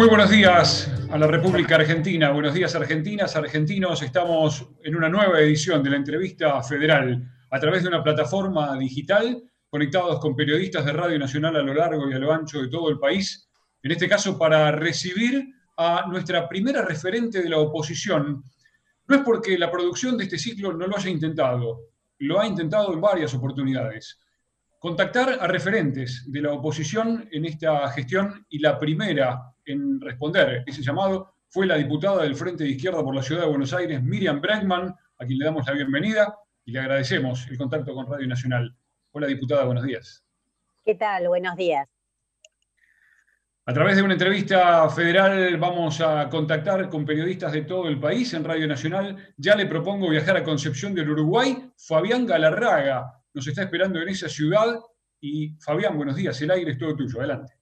Muy buenos días a la República Argentina, buenos días argentinas, argentinos. Estamos en una nueva edición de la entrevista federal a través de una plataforma digital conectados con periodistas de Radio Nacional a lo largo y a lo ancho de todo el país. En este caso para recibir a nuestra primera referente de la oposición. No es porque la producción de este ciclo no lo haya intentado, lo ha intentado en varias oportunidades. Contactar a referentes de la oposición en esta gestión y la primera en responder ese llamado fue la diputada del Frente de Izquierda por la Ciudad de Buenos Aires, Miriam Bregman, a quien le damos la bienvenida y le agradecemos el contacto con Radio Nacional. Hola, diputada, buenos días. ¿Qué tal? Buenos días. A través de una entrevista federal vamos a contactar con periodistas de todo el país en Radio Nacional. Ya le propongo viajar a Concepción del Uruguay. Fabián Galarraga nos está esperando en esa ciudad. Y Fabián, buenos días. El aire es todo tuyo. Adelante.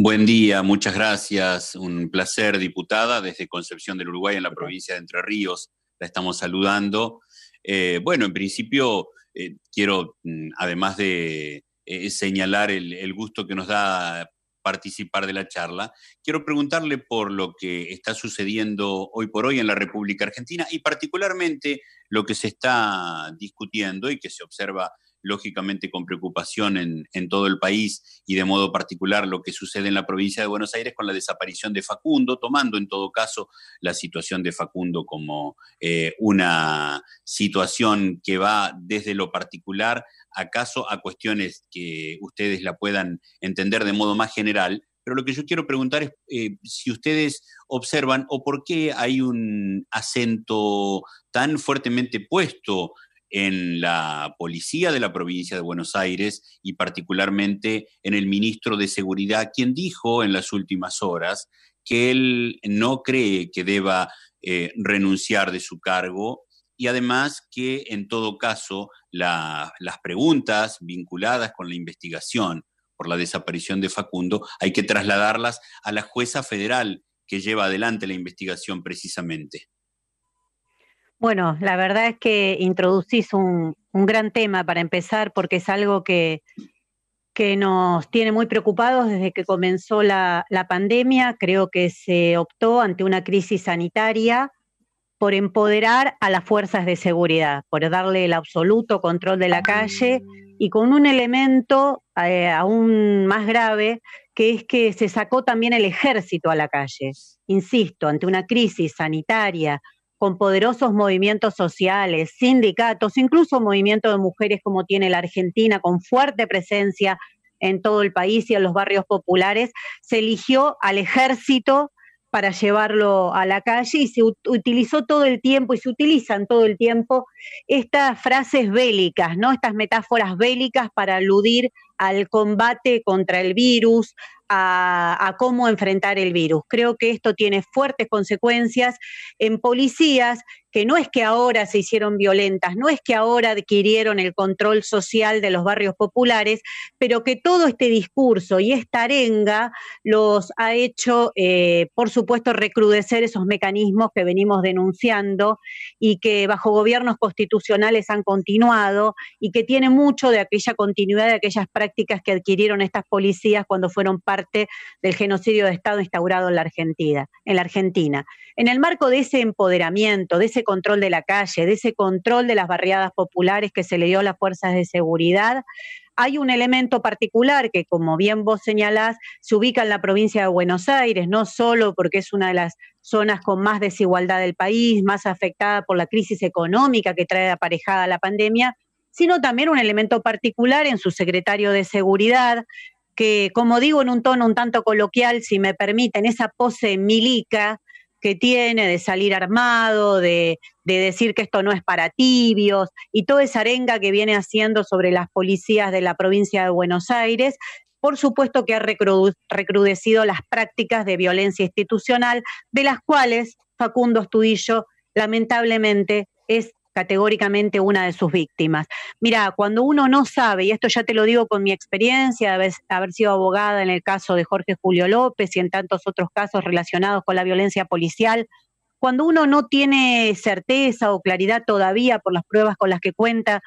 Buen día, muchas gracias. Un placer, diputada, desde Concepción del Uruguay, en la provincia de Entre Ríos. La estamos saludando. Eh, bueno, en principio, eh, quiero, mm, además de eh, señalar el, gusto que nos da participar de la charla, quiero preguntarle por lo que está sucediendo hoy por hoy en la República Argentina y particularmente lo que se está discutiendo y que se observa lógicamente con preocupación en, todo el país y de modo particular lo que sucede en la provincia de Buenos Aires con la desaparición de Facundo, tomando en todo caso la situación de Facundo como eh, una situación que va desde lo particular acaso a cuestiones que ustedes la puedan entender de modo más general, pero lo que yo quiero preguntar es eh, si ustedes observan o por qué hay un acento tan fuertemente puesto en la policía de la provincia de Buenos Aires y particularmente en el ministro de Seguridad, quien dijo en las últimas horas que él no cree que deba eh, renunciar de su cargo y además que en todo caso las preguntas vinculadas con la investigación por la desaparición de Facundo hay que trasladarlas a la jueza federal que lleva adelante la investigación precisamente. Bueno, la verdad es que introducís un, gran tema para empezar porque es algo que, que nos tiene muy preocupados desde que comenzó la, la, pandemia. Creo que se optó ante una crisis sanitaria por empoderar a las fuerzas de seguridad, por darle el absoluto control de la calle y con un elemento eh, aún más grave, que es que se sacó también el ejército a la calle. Insisto, ante una crisis sanitaria, con poderosos movimientos sociales, sindicatos, incluso movimientos de mujeres como tiene la Argentina, con fuerte presencia en todo el país y en los barrios populares, se eligió al ejército para llevarlo a la calle y se utilizó todo el tiempo y se utilizan todo el tiempo estas frases bélicas, ¿no? Estas metáforas bélicas para aludir al combate contra el virus, a, cómo enfrentar el virus. Creo que esto tiene fuertes consecuencias en policías que no es que ahora se hicieron violentas, no es que ahora adquirieron el control social de los barrios populares, pero que todo este discurso y esta arenga los ha hecho, eh, por supuesto, recrudecer esos mecanismos que venimos denunciando y que bajo gobiernos constitucionales han continuado y que tiene mucho de aquella continuidad de aquellas prácticas que adquirieron estas policías cuando fueron parte del genocidio de Estado instaurado en la Argentina. En la Argentina. En el marco de ese empoderamiento, de ese control de la calle, de ese control de las barriadas populares que se le dio a las fuerzas de seguridad, hay un elemento particular que, como bien vos señalás, se ubica en la provincia de Buenos Aires, no solo porque es una de las zonas con más desigualdad del país, más afectada por la crisis económica que trae aparejada la pandemia, sino también un elemento particular en su secretario de Seguridad, que, como digo en un tono un tanto coloquial, si me permiten, esa pose milica, que tiene de salir armado, de, decir que esto no es para tibios y toda esa arenga que viene haciendo sobre las policías de la provincia de Buenos Aires, por supuesto que ha recrudecido las prácticas de violencia institucional, de las cuales Facundo Estudillo lamentablemente es categóricamente una de sus víctimas. Mira, cuando uno no sabe, y esto ya te lo digo con mi experiencia, de haber, sido abogada en el caso de Jorge Julio López y en tantos otros casos relacionados con la violencia policial, cuando uno no tiene certeza o claridad todavía por las pruebas con las que cuenta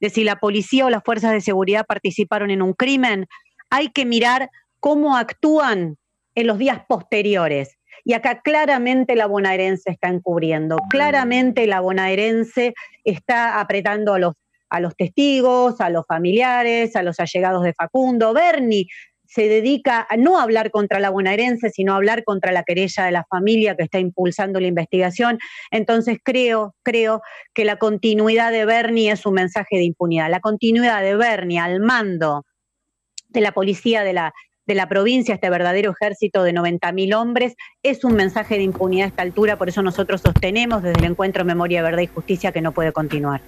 de si la policía o las fuerzas de seguridad participaron en un crimen, hay que mirar cómo actúan en los días posteriores. Y acá claramente la bonaerense está encubriendo, claramente la bonaerense está apretando a los, a los testigos, a los familiares, a los allegados de Facundo. Bernie se dedica a no hablar contra la bonaerense, sino a hablar contra la querella de la familia que está impulsando la investigación. Entonces creo, creo que la continuidad de Bernie es un mensaje de impunidad. La continuidad de Bernie al mando de la policía de la, de la provincia, este verdadero ejército de 90.000 hombres, es un mensaje de impunidad a esta altura, por eso nosotros sostenemos desde el Encuentro Memoria, Verdad y Justicia que no puede continuar.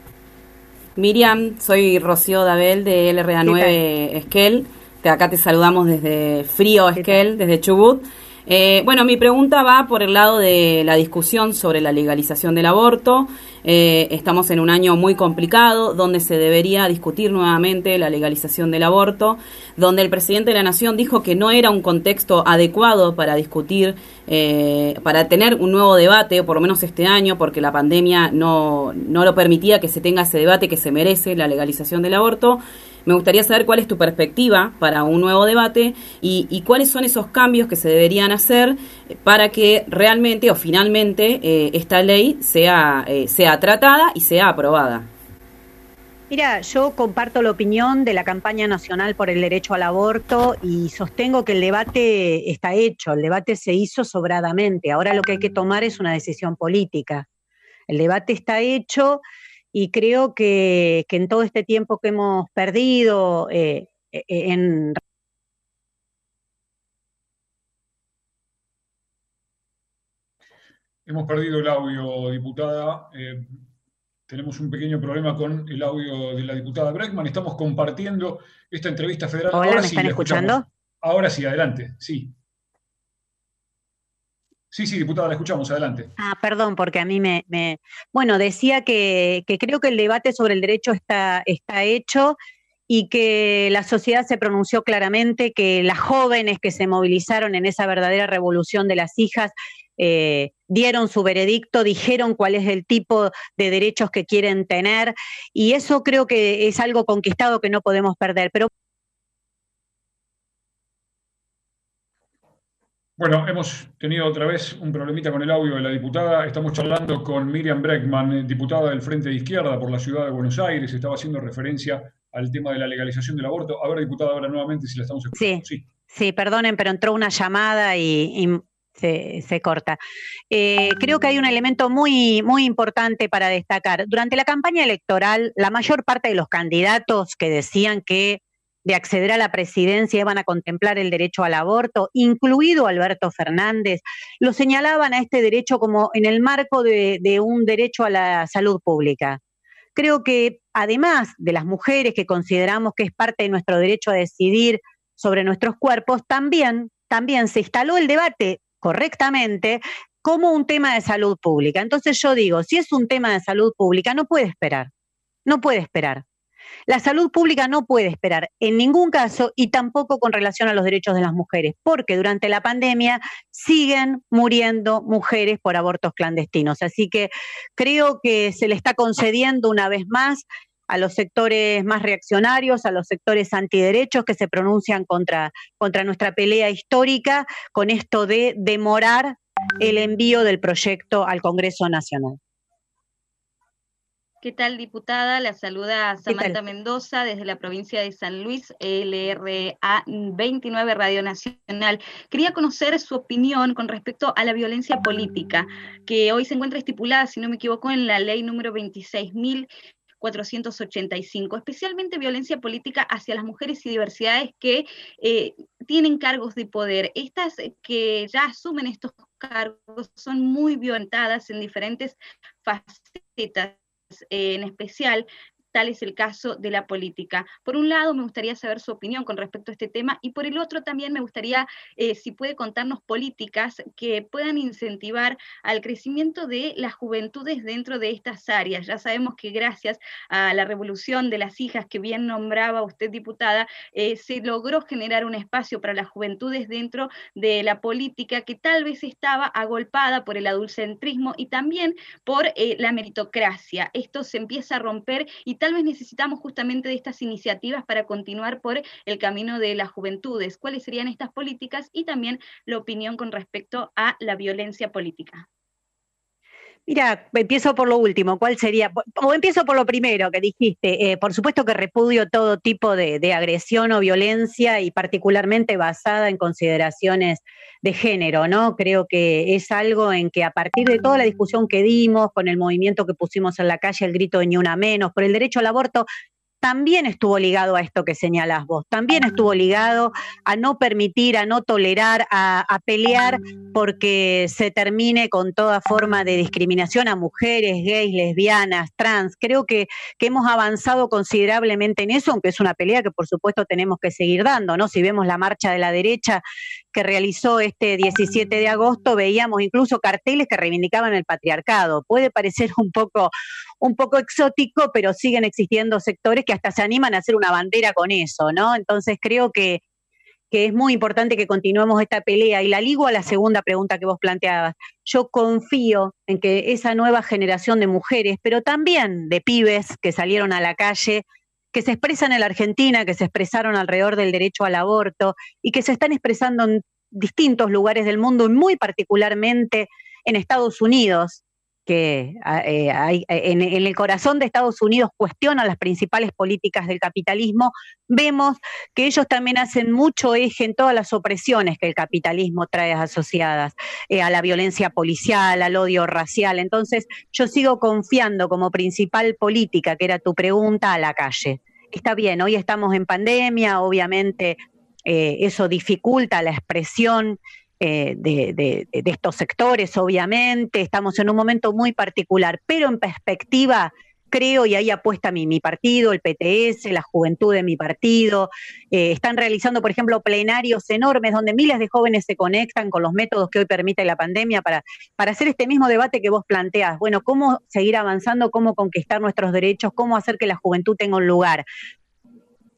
Miriam, soy Rocío Dabel de LRA9 Esquel. Acá te saludamos desde Frío Esquel, desde Chubut. Eh, bueno, mi pregunta va por el lado de la discusión sobre la legalización del aborto. Eh, estamos en un año muy complicado donde se debería discutir nuevamente la legalización del aborto, donde el presidente de la Nación dijo que no era un contexto adecuado para discutir, eh, para tener un nuevo debate, por lo menos este año, porque la pandemia no, no lo permitía que se tenga ese debate que se merece, la legalización del aborto. Me gustaría saber cuál es tu perspectiva para un nuevo debate y, cuáles son esos cambios que se deberían hacer para que realmente o finalmente eh, esta ley sea, eh, sea tratada y sea aprobada. Mira, yo comparto la opinión de la campaña nacional por el derecho al aborto y sostengo que el debate está hecho, el debate se hizo sobradamente. Ahora lo que hay que tomar es una decisión política. El debate está hecho y creo que, en todo este tiempo que hemos perdido eh, e, e, en Hemos perdido el audio, diputada. Eh, tenemos un pequeño problema con el audio de la diputada Breckman. Estamos compartiendo esta entrevista federal. Hola, ¿me están escuchando? Ahora sí, adelante, sí. Sí, sí, diputada, la escuchamos, adelante. Ah, perdón, porque a mí me... Bueno, decía que, creo que el debate sobre el derecho está, está hecho y que la sociedad se pronunció claramente, que las jóvenes que se movilizaron en esa verdadera revolución de las hijas eh, dieron su veredicto, dijeron cuál es el tipo de derechos que quieren tener y eso creo que es algo conquistado que no podemos perder. Pero Bueno, hemos tenido otra vez un problemita con el audio de la diputada. Estamos charlando con Miriam Breckman, eh, diputada del Frente de Izquierda por la Ciudad de Buenos Aires. Estaba haciendo referencia al tema de la legalización del aborto. A ver, diputada, ahora nuevamente si la estamos escuchando. Sí, sí, perdonen, pero entró una llamada y, se, corta. Eh, creo que hay un elemento muy, muy importante para destacar. Durante la campaña electoral, la mayor parte de los candidatos que decían que de acceder a la presidencia iban a contemplar el derecho al aborto, incluido Alberto Fernández, lo señalaban a este derecho como en el marco de, un derecho a la salud pública. Creo que además de las mujeres que consideramos que es parte de nuestro derecho a decidir sobre nuestros cuerpos, también, también se instaló el debate correctamente como un tema de salud pública. Entonces yo digo, si es un tema de salud pública, no puede esperar, no puede esperar. La salud pública no puede esperar en ningún caso y tampoco con relación a los derechos de las mujeres, porque durante la pandemia siguen muriendo mujeres por abortos clandestinos. Así que creo que se le está concediendo una vez más a los sectores más reaccionarios, a los sectores antiderechos que se pronuncian contra, contra nuestra pelea histórica con esto de demorar el envío del proyecto al Congreso Nacional. ¿Qué tal, diputada? La saluda Samantha Mendoza desde la provincia de San Luis, LRA 29 Radio Nacional. Quería conocer su opinión con respecto a la violencia política, que hoy se encuentra estipulada, si no me equivoco, en la ley número 26.485, especialmente violencia política hacia las mujeres y diversidades que eh, tienen cargos de poder. Estas que ya asumen estos cargos son muy violentadas en diferentes facetas en especial tal es el caso de la política. Por un lado, me gustaría saber su opinión con respecto a este tema y por el otro también me gustaría, eh, si puede contarnos políticas que puedan incentivar al crecimiento de las juventudes dentro de estas áreas. Ya sabemos que gracias a la revolución de las hijas que bien nombraba usted, diputada, eh, se logró generar un espacio para las juventudes dentro de la política que tal vez estaba agolpada por el adulcentrismo y también por eh, la meritocracia. Esto se empieza a romper y tal vez necesitamos justamente de estas iniciativas para continuar por el camino de las juventudes. ¿Cuáles serían estas políticas? Y también la opinión con respecto a la violencia política. Mira, empiezo por lo último. ¿Cuál sería? O empiezo por lo primero que dijiste. Eh, por supuesto que repudio todo tipo de, de, agresión o violencia y particularmente basada en consideraciones de género, ¿no? Creo que es algo en que a partir de toda la discusión que dimos, con el movimiento que pusimos en la calle, el grito de ni una menos, por el derecho al aborto, también estuvo ligado a esto que señalas vos, también estuvo ligado a no permitir, a no tolerar, a, pelear porque se termine con toda forma de discriminación a mujeres, gays, lesbianas, trans. Creo que, que hemos avanzado considerablemente en eso, aunque es una pelea que por supuesto tenemos que seguir dando, ¿no? Si vemos la marcha de la derecha que realizó este 17 de agosto, veíamos incluso carteles que reivindicaban el patriarcado. Puede parecer un poco, un poco exótico, pero siguen existiendo sectores que hasta se animan a hacer una bandera con eso, ¿no? Entonces creo que, que es muy importante que continuemos esta pelea. Y la ligo a la segunda pregunta que vos planteabas. Yo confío en que esa nueva generación de mujeres, pero también de pibes que salieron a la calle, que se expresan en la Argentina, que se expresaron alrededor del derecho al aborto y que se están expresando en distintos lugares del mundo muy particularmente en Estados Unidos, que eh, hay, en, el corazón de Estados Unidos cuestionan las principales políticas del capitalismo, vemos que ellos también hacen mucho eje en todas las opresiones que el capitalismo trae asociadas eh, a la violencia policial, al odio racial. Entonces, yo sigo confiando como principal política, que era tu pregunta, a la calle. Está bien, hoy estamos en pandemia, obviamente eh, eso dificulta la expresión eh, de, estos sectores, obviamente, estamos en un momento muy particular, pero en perspectiva, creo, y ahí apuesta mi, mi partido, el PTS, la juventud de mi partido, eh, están realizando, por ejemplo, plenarios enormes donde miles de jóvenes se conectan con los métodos que hoy permite la pandemia para, para hacer este mismo debate que vos planteás. Bueno, cómo seguir avanzando, cómo conquistar nuestros derechos, cómo hacer que la juventud tenga un lugar.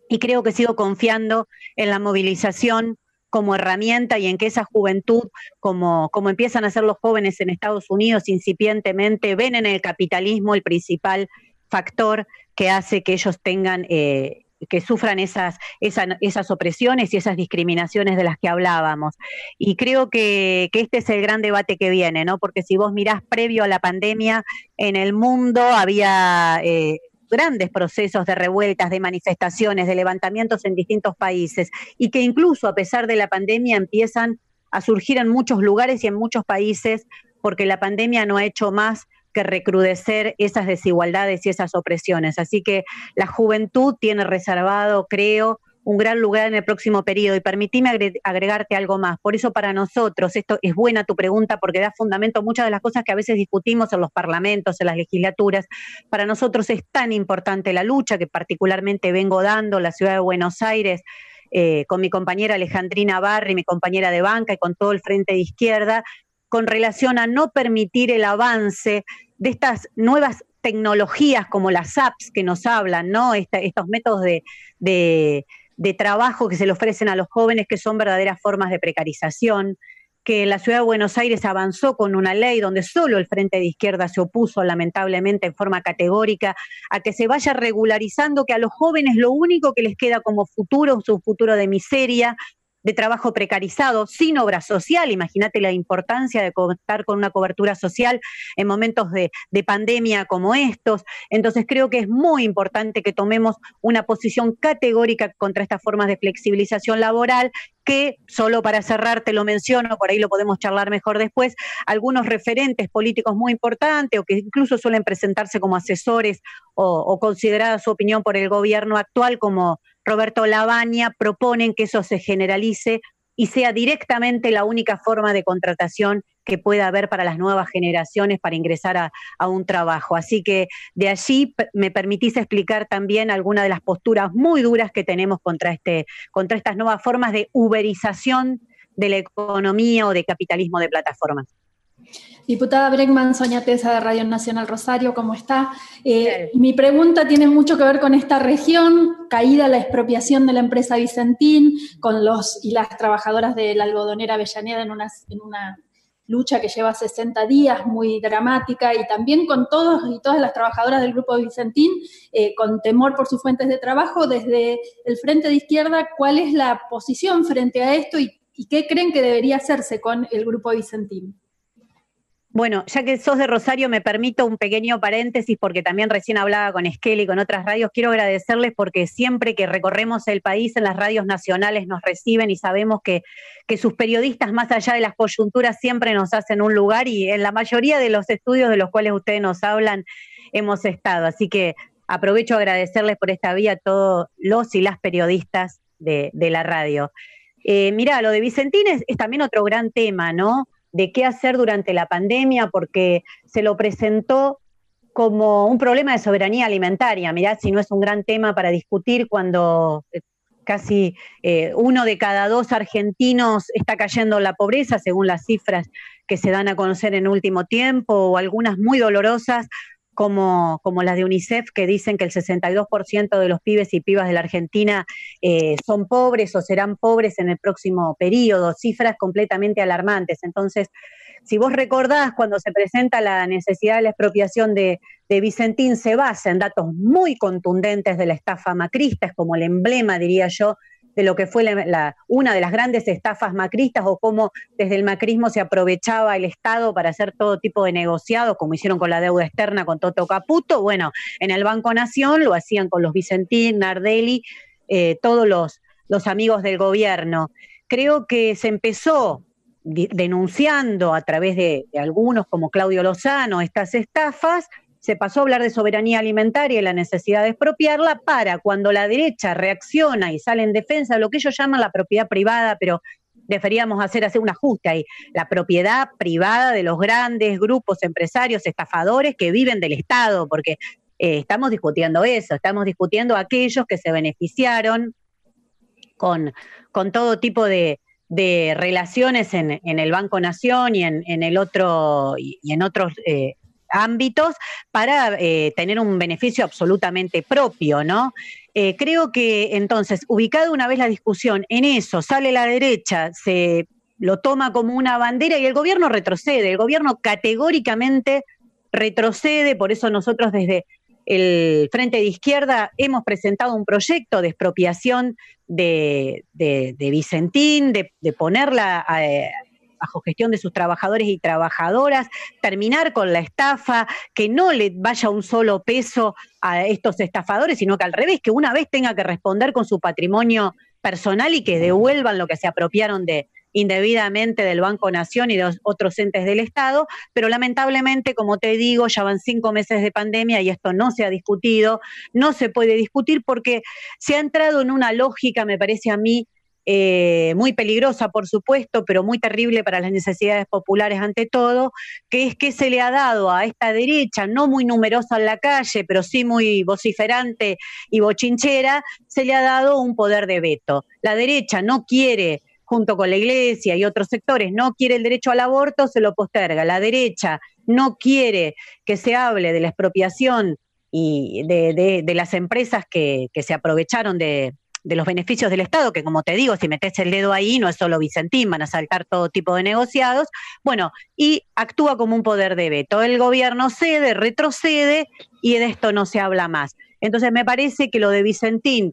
Y creo que sigo confiando en la movilización como herramienta y en que esa juventud, como, como empiezan a ser los jóvenes en Estados Unidos incipientemente, ven en el capitalismo el principal factor que hace que ellos tengan, eh, que sufran esas, esas, opresiones y esas discriminaciones de las que hablábamos. Y creo que, este es el gran debate que viene, ¿no? Porque si vos mirás previo a la pandemia, en el mundo había... Eh, grandes procesos de revueltas, de manifestaciones, de levantamientos en distintos países y que incluso a pesar de la pandemia empiezan a surgir en muchos lugares y en muchos países porque la pandemia no ha hecho más que recrudecer esas desigualdades y esas opresiones. Así que la juventud tiene reservado, creo, un gran lugar en el próximo periodo. Y permitime agregarte algo más. Por eso para nosotros, esto es buena tu pregunta porque da fundamento a muchas de las cosas que a veces discutimos en los parlamentos, en las legislaturas. Para nosotros es tan importante la lucha que particularmente vengo dando la ciudad de Buenos Aires. Eh, con mi compañera Alejandrina Barri, mi compañera de banca y con todo el frente de izquierda, con relación a no permitir el avance de estas nuevas tecnologías como las apps que nos hablan, ¿no? estos métodos de trabajo que se le ofrecen a los jóvenes que son verdaderas formas de precarización, que la ciudad de Buenos Aires avanzó con una ley donde solo el Frente de Izquierda se opuso lamentablemente en forma categórica a que se vaya regularizando que a los jóvenes lo único que les queda como futuro es un futuro de miseria, de trabajo precarizado, sin obra social. Imagínate la importancia de contar con una cobertura social en momentos de, pandemia como estos. Entonces creo que es muy importante que tomemos una posición categórica contra estas formas de flexibilización laboral que, solo para cerrar, te lo menciono, por ahí lo podemos charlar mejor después, algunos referentes políticos muy importantes o que incluso suelen presentarse como asesores o, o considerada su opinión por el gobierno actual como Roberto Lavagna proponen que eso se generalice y sea directamente la única forma de contratación que pueda haber para las nuevas generaciones para ingresar a, un trabajo. Así que de allí me permitís explicar también algunas de las posturas muy duras que tenemos contra, este, contra estas nuevas formas de uberización de la economía o de capitalismo de plataformas. Diputada Bregman, Soña Tesa de Radio Nacional Rosario, ¿cómo está? Eh, mi pregunta tiene mucho que ver con esta región, caída la expropiación de la empresa Vicentín, con los y las trabajadoras de la algodonera Avellaneda en una, en una lucha que lleva 60 días, muy dramática, y también con todos y todas las trabajadoras del Grupo Vicentín, eh, con temor por sus fuentes de trabajo, desde el Frente de Izquierda, ¿cuál es la posición frente a esto y, y qué creen que debería hacerse con el Grupo Vicentín? Bueno, ya que sos de Rosario, me permito un pequeño paréntesis porque también recién hablaba con Esquel y con otras radios. Quiero agradecerles porque siempre que recorremos el país en las radios nacionales nos reciben y sabemos que, que sus periodistas, más allá de las coyunturas, siempre nos hacen un lugar y en la mayoría de los estudios de los cuales ustedes nos hablan hemos estado. Así que aprovecho a agradecerles por esta vía a todos los y las periodistas de, la radio. Eh, mira, lo de Vicentín es también otro gran tema, ¿no? De qué hacer durante la pandemia, porque se lo presentó como un problema de soberanía alimentaria. Mirá si no es un gran tema para discutir cuando eh, casi eh, uno de cada dos argentinos está cayendo en la pobreza, según las cifras que se dan a conocer en último tiempo, o algunas muy dolorosas, como, como las de UNICEF, que dicen que el 62% de los pibes y pibas de la Argentina eh, son pobres o serán pobres en el próximo periodo, cifras completamente alarmantes. Entonces, si vos recordás, cuando se presenta la necesidad de la expropiación de, de Vicentín, se basa en datos muy contundentes de la estafa macrista, es como el emblema, diría yo, de lo que fue una de las grandes estafas macristas o cómo desde el macrismo se aprovechaba el Estado para hacer todo tipo de negociados, como hicieron con la deuda externa con Toto Caputo. Bueno, en el Banco Nación lo hacían con los Vicentín, Nardelli, eh, todos los, los amigos del gobierno. Creo que se empezó denunciando a través de algunos como Claudio Lozano estas estafas se pasó a hablar de soberanía alimentaria y la necesidad de expropiarla para cuando la derecha reacciona y sale en defensa de lo que ellos llaman la propiedad privada, pero deberíamos hacer, hacer un ajuste ahí, la propiedad privada de los grandes grupos empresarios estafadores que viven del Estado, porque eh, estamos discutiendo eso, estamos discutiendo aquellos que se beneficiaron con, con todo tipo de, relaciones en, el Banco Nación y en, el otro y, en otros eh, ámbitos para eh, tener un beneficio absolutamente propio, ¿no? Eh, creo que entonces, ubicada una vez la discusión en eso, sale la derecha, se lo toma como una bandera y el gobierno retrocede, el gobierno categóricamente retrocede, por eso nosotros desde el Frente de Izquierda hemos presentado un proyecto de expropiación de, Vicentín, de, ponerla a, eh, bajo gestión de sus trabajadores y trabajadoras, terminar con la estafa, que no le vaya un solo peso a estos estafadores, sino que al revés, que una vez tenga que responder con su patrimonio personal y que devuelvan lo que se apropiaron de indebidamente del Banco Nación y de otros entes del Estado, pero lamentablemente, como te digo, ya van cinco meses de pandemia y esto no se ha discutido, no se puede discutir porque se ha entrado en una lógica, me parece a mí, eh, muy peligrosa, por supuesto, pero muy terrible para las necesidades populares ante todo, que es que se le ha dado a esta derecha, no muy numerosa en la calle, pero sí muy vociferante y bochinchera, se le ha dado un poder de veto. La derecha no quiere junto con la iglesia y otros sectores, no quiere el derecho al aborto, se lo posterga. La derecha no quiere que se hable de la expropiación y de, las empresas que se aprovecharon de, de los beneficios del Estado, que como te digo, si metes el dedo ahí, no es solo Vicentín, van a saltar todo tipo de negociados, bueno, y actúa como un poder de veto. El gobierno cede, retrocede y de esto no se habla más. Entonces me parece que lo de Vicentín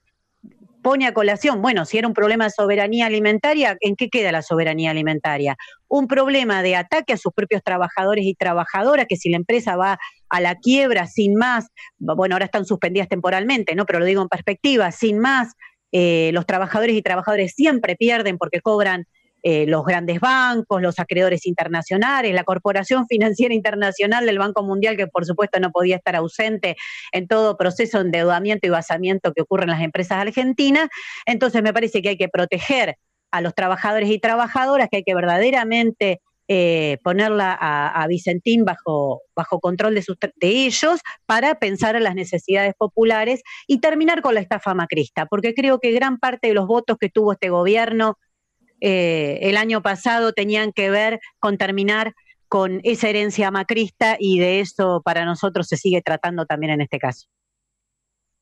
pone a colación, bueno, si era un problema de soberanía alimentaria, ¿en qué queda la soberanía alimentaria? Un problema de ataque a sus propios trabajadores y trabajadoras, que si la empresa va a la quiebra sin más, bueno, ahora están suspendidas temporalmente, ¿no? Pero lo digo en perspectiva, sin más, eh, los trabajadores y trabajadores siempre pierden porque cobran eh, los grandes bancos, los acreedores internacionales, la Corporación Financiera Internacional del Banco Mundial, que por supuesto no podía estar ausente en todo proceso de endeudamiento y basamiento que ocurre en las empresas argentinas. Entonces me parece que hay que proteger a los trabajadores y trabajadoras, que hay que verdaderamente eh, ponerla a, Vicentín bajo, bajo control de, sus, de ellos para pensar en las necesidades populares y terminar con la estafa macrista, porque creo que gran parte de los votos que tuvo este gobierno eh, el año pasado tenían que ver con terminar con esa herencia macrista y de eso para nosotros se sigue tratando también en este caso.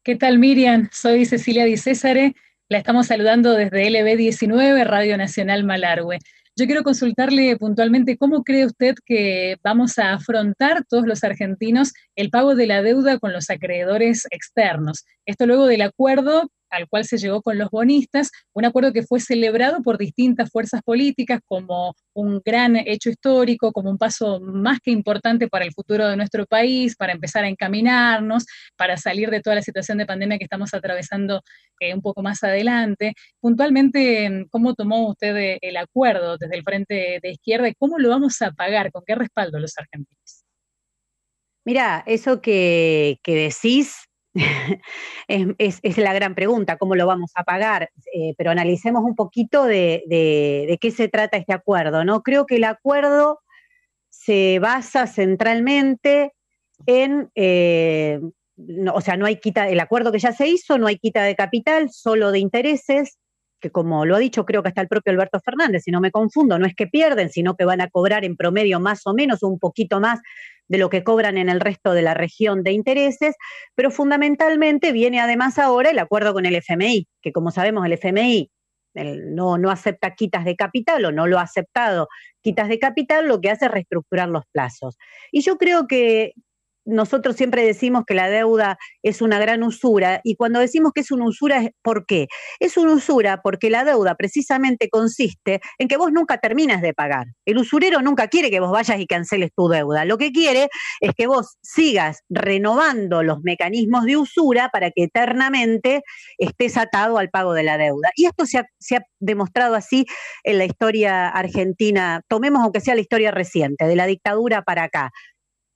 ¿Qué tal Miriam? Soy Cecilia Di Césare, la estamos saludando desde LB19, Radio Nacional Malargüe. Yo quiero consultarle puntualmente cómo cree usted que vamos a afrontar todos los argentinos el pago de la deuda con los acreedores externos. Esto luego del acuerdo al cual se llegó con los bonistas, un acuerdo que fue celebrado por distintas fuerzas políticas como un gran hecho histórico, como un paso más que importante para el futuro de nuestro país, para empezar a encaminarnos, para salir de toda la situación de pandemia que estamos atravesando eh, un poco más adelante. Puntualmente, ¿cómo tomó usted eh, el acuerdo desde el Frente de Izquierda y cómo lo vamos a pagar? ¿Con qué respaldo los argentinos? Mira, eso que, que decís es, la gran pregunta, ¿cómo lo vamos a pagar? Eh, pero analicemos un poquito de, qué se trata este acuerdo, ¿no? Creo que el acuerdo se basa centralmente en, eh, o sea, no hay quita, el acuerdo que ya se hizo, no hay quita de capital, solo de intereses, que como lo ha dicho creo que hasta el propio Alberto Fernández, si no me confundo, no es que pierden, sino que van a cobrar en promedio más o menos un poquito más de lo que cobran en el resto de la región de intereses, pero fundamentalmente viene además ahora el acuerdo con el FMI, que como sabemos el FMI no, no acepta quitas de capital o no lo ha aceptado quitas de capital, lo que hace es reestructurar los plazos. Y yo creo que, nosotros siempre decimos que la deuda es una gran usura y cuando decimos que es una usura, ¿por qué? Es una usura porque la deuda precisamente consiste en que vos nunca terminas de pagar. El usurero nunca quiere que vos vayas y canceles tu deuda. Lo que quiere es que vos sigas renovando los mecanismos de usura para que eternamente estés atado al pago de la deuda. Y esto se ha, se ha demostrado así en la historia argentina, tomemos aunque sea la historia reciente, de la dictadura para acá